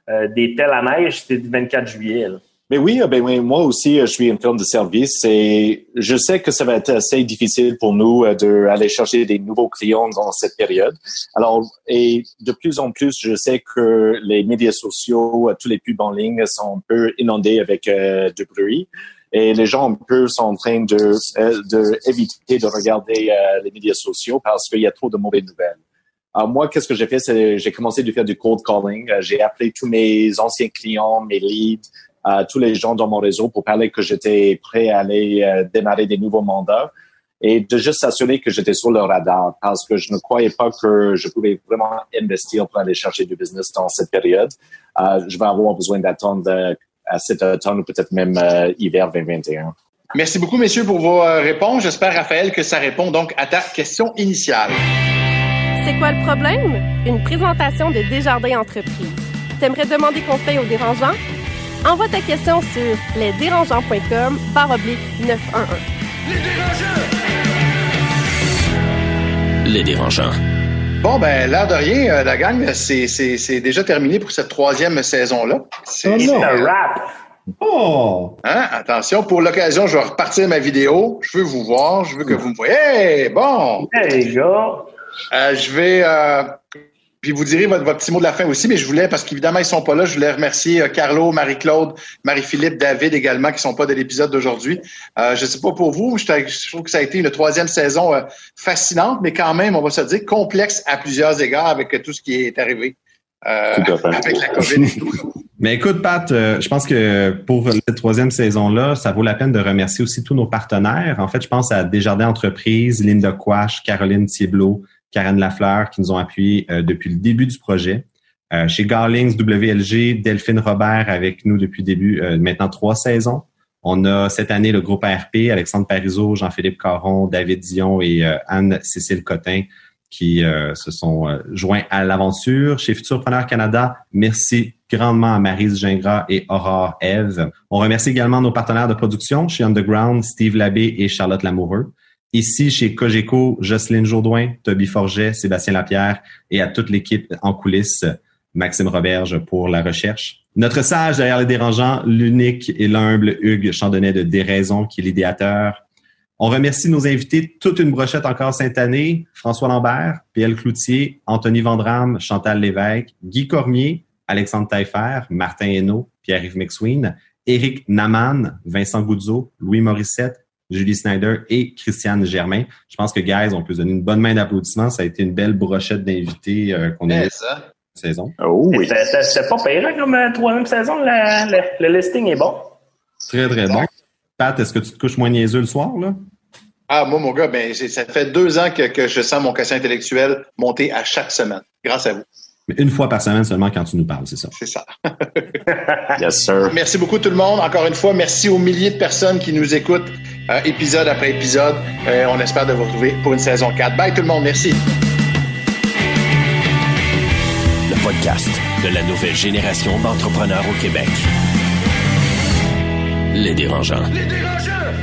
euh, des pelles à neige, c'était du 24 juillet. Mais oui, euh, ben moi aussi, euh, je suis une firme de service et je sais que ça va être assez difficile pour nous d'aller chercher des nouveaux clients dans cette période. Alors, et de plus en plus, je sais que les médias sociaux, tous les pubs en ligne sont un peu inondés avec du bruit et les gens un peu sont en train de, de de regarder les médias sociaux parce qu'il y a trop de mauvaises nouvelles. Alors moi, qu'est-ce que j'ai fait, j'ai commencé à faire du cold calling. Euh, j'ai appelé tous mes anciens clients, mes leads, euh, tous les gens dans mon réseau pour parler que j'étais prêt à aller euh, démarrer des nouveaux mandats et de juste s'assurer que j'étais sur le radar parce que je ne croyais pas que je pouvais vraiment investir pour aller chercher du business dans cette période. je vais avoir besoin d'attendre à cet automne ou peut-être même hiver 2021. Merci beaucoup, messieurs, pour vos réponses. J'espère, Raphaël, que ça répond donc à ta question initiale. C'est quoi le problème? Une présentation de Desjardins Entreprises. T'aimerais demander conseil aux dérangeants? Envoie ta question sur lesdérangeants.com barre oblique 911. Les dérangeants! Les dérangeants. Bon, ben, l'air de rien, euh, la gang, c'est déjà terminé pour cette troisième saison-là. C'est un rap! Oh! Hein? Attention, pour l'occasion, je vais repartir ma vidéo. Je veux vous voir, je veux que vous me voyez. Hey, bon! Hey, gars! Euh, je vais euh, puis vous direz votre, petit mot de la fin aussi, mais je voulais, parce qu'évidemment, ils sont pas là, je voulais remercier euh, Carlo, Marie-Claude, Marie-Philippe, David également, qui sont pas de l'épisode d'aujourd'hui. Euh, je sais pas pour vous, je, trouve que ça a été une troisième saison fascinante, mais quand même, on va se dire, complexe à plusieurs égards avec tout ce qui est arrivé. avec la COVID et tout. Mais écoute, Pat, je pense que pour cette troisième saison-là, ça vaut la peine de remercier aussi tous nos partenaires. En fait, je pense à Desjardins Entreprises, Linda Quash, Caroline Thieblot, Karen Lafleur qui nous ont appuyés euh, depuis le début du projet. Euh, chez Garlings WLG, Delphine Robert avec nous depuis le début, euh, maintenant trois saisons. On a cette année le groupe ARP, Alexandre Parizeau, Jean-Philippe Caron, David Dion et Anne-Cécile Cotin qui se sont joints à l'aventure. Chez Futurpreneur Canada, merci grandement à Marise Gingras et Aurore Eve. On remercie également nos partenaires de production chez Underground, Steve Labbé et Charlotte Lamoureux. Ici, chez Cogeco, Jocelyne Jourdouin, Toby Forget, Sébastien Lapierre et à toute l'équipe en coulisses, Maxime Roberge pour la recherche. Notre sage derrière les dérangeants, l'unique et l'humble Hugues Chandonnet de Déraison, qui est l'idéateur. On remercie nos invités, toute une brochette encore cette année, François Lambert, Pierre Cloutier, Anthony Vandram, Chantal Lévesque, Guy Cormier, Alexandre Taillefer, Martin Hainaut, Pierre-Yves McSween, Éric Naman, Vincent Goudzo, Louis Morissette, Julie Snyder et Christiane Germain. Je pense que, guys, on peut donner une bonne main d'applaudissements. Ça a été une belle brochette d'invités euh, qu'on a eu cette saison. Oh oui. C'était pas pire hein, comme euh, troisième saison. le listing est bon. Très, très bon. Pat, est-ce que tu te couches moins niaiseux le soir, là? Ah, moi, mon gars, ben, ça fait deux ans que, que je sens mon quotient intellectuel monter à chaque semaine, grâce à vous. Mais une fois par semaine seulement quand tu nous parles, c'est ça. C'est ça. yes, sir. Merci beaucoup tout le monde. Encore une fois, merci aux milliers de personnes qui nous écoutent euh, épisode après épisode. Euh, on espère de vous retrouver pour une saison 4. Bye tout le monde. Merci. Le podcast de la nouvelle génération d'entrepreneurs au Québec. Les dérangeants. Les dérangeants!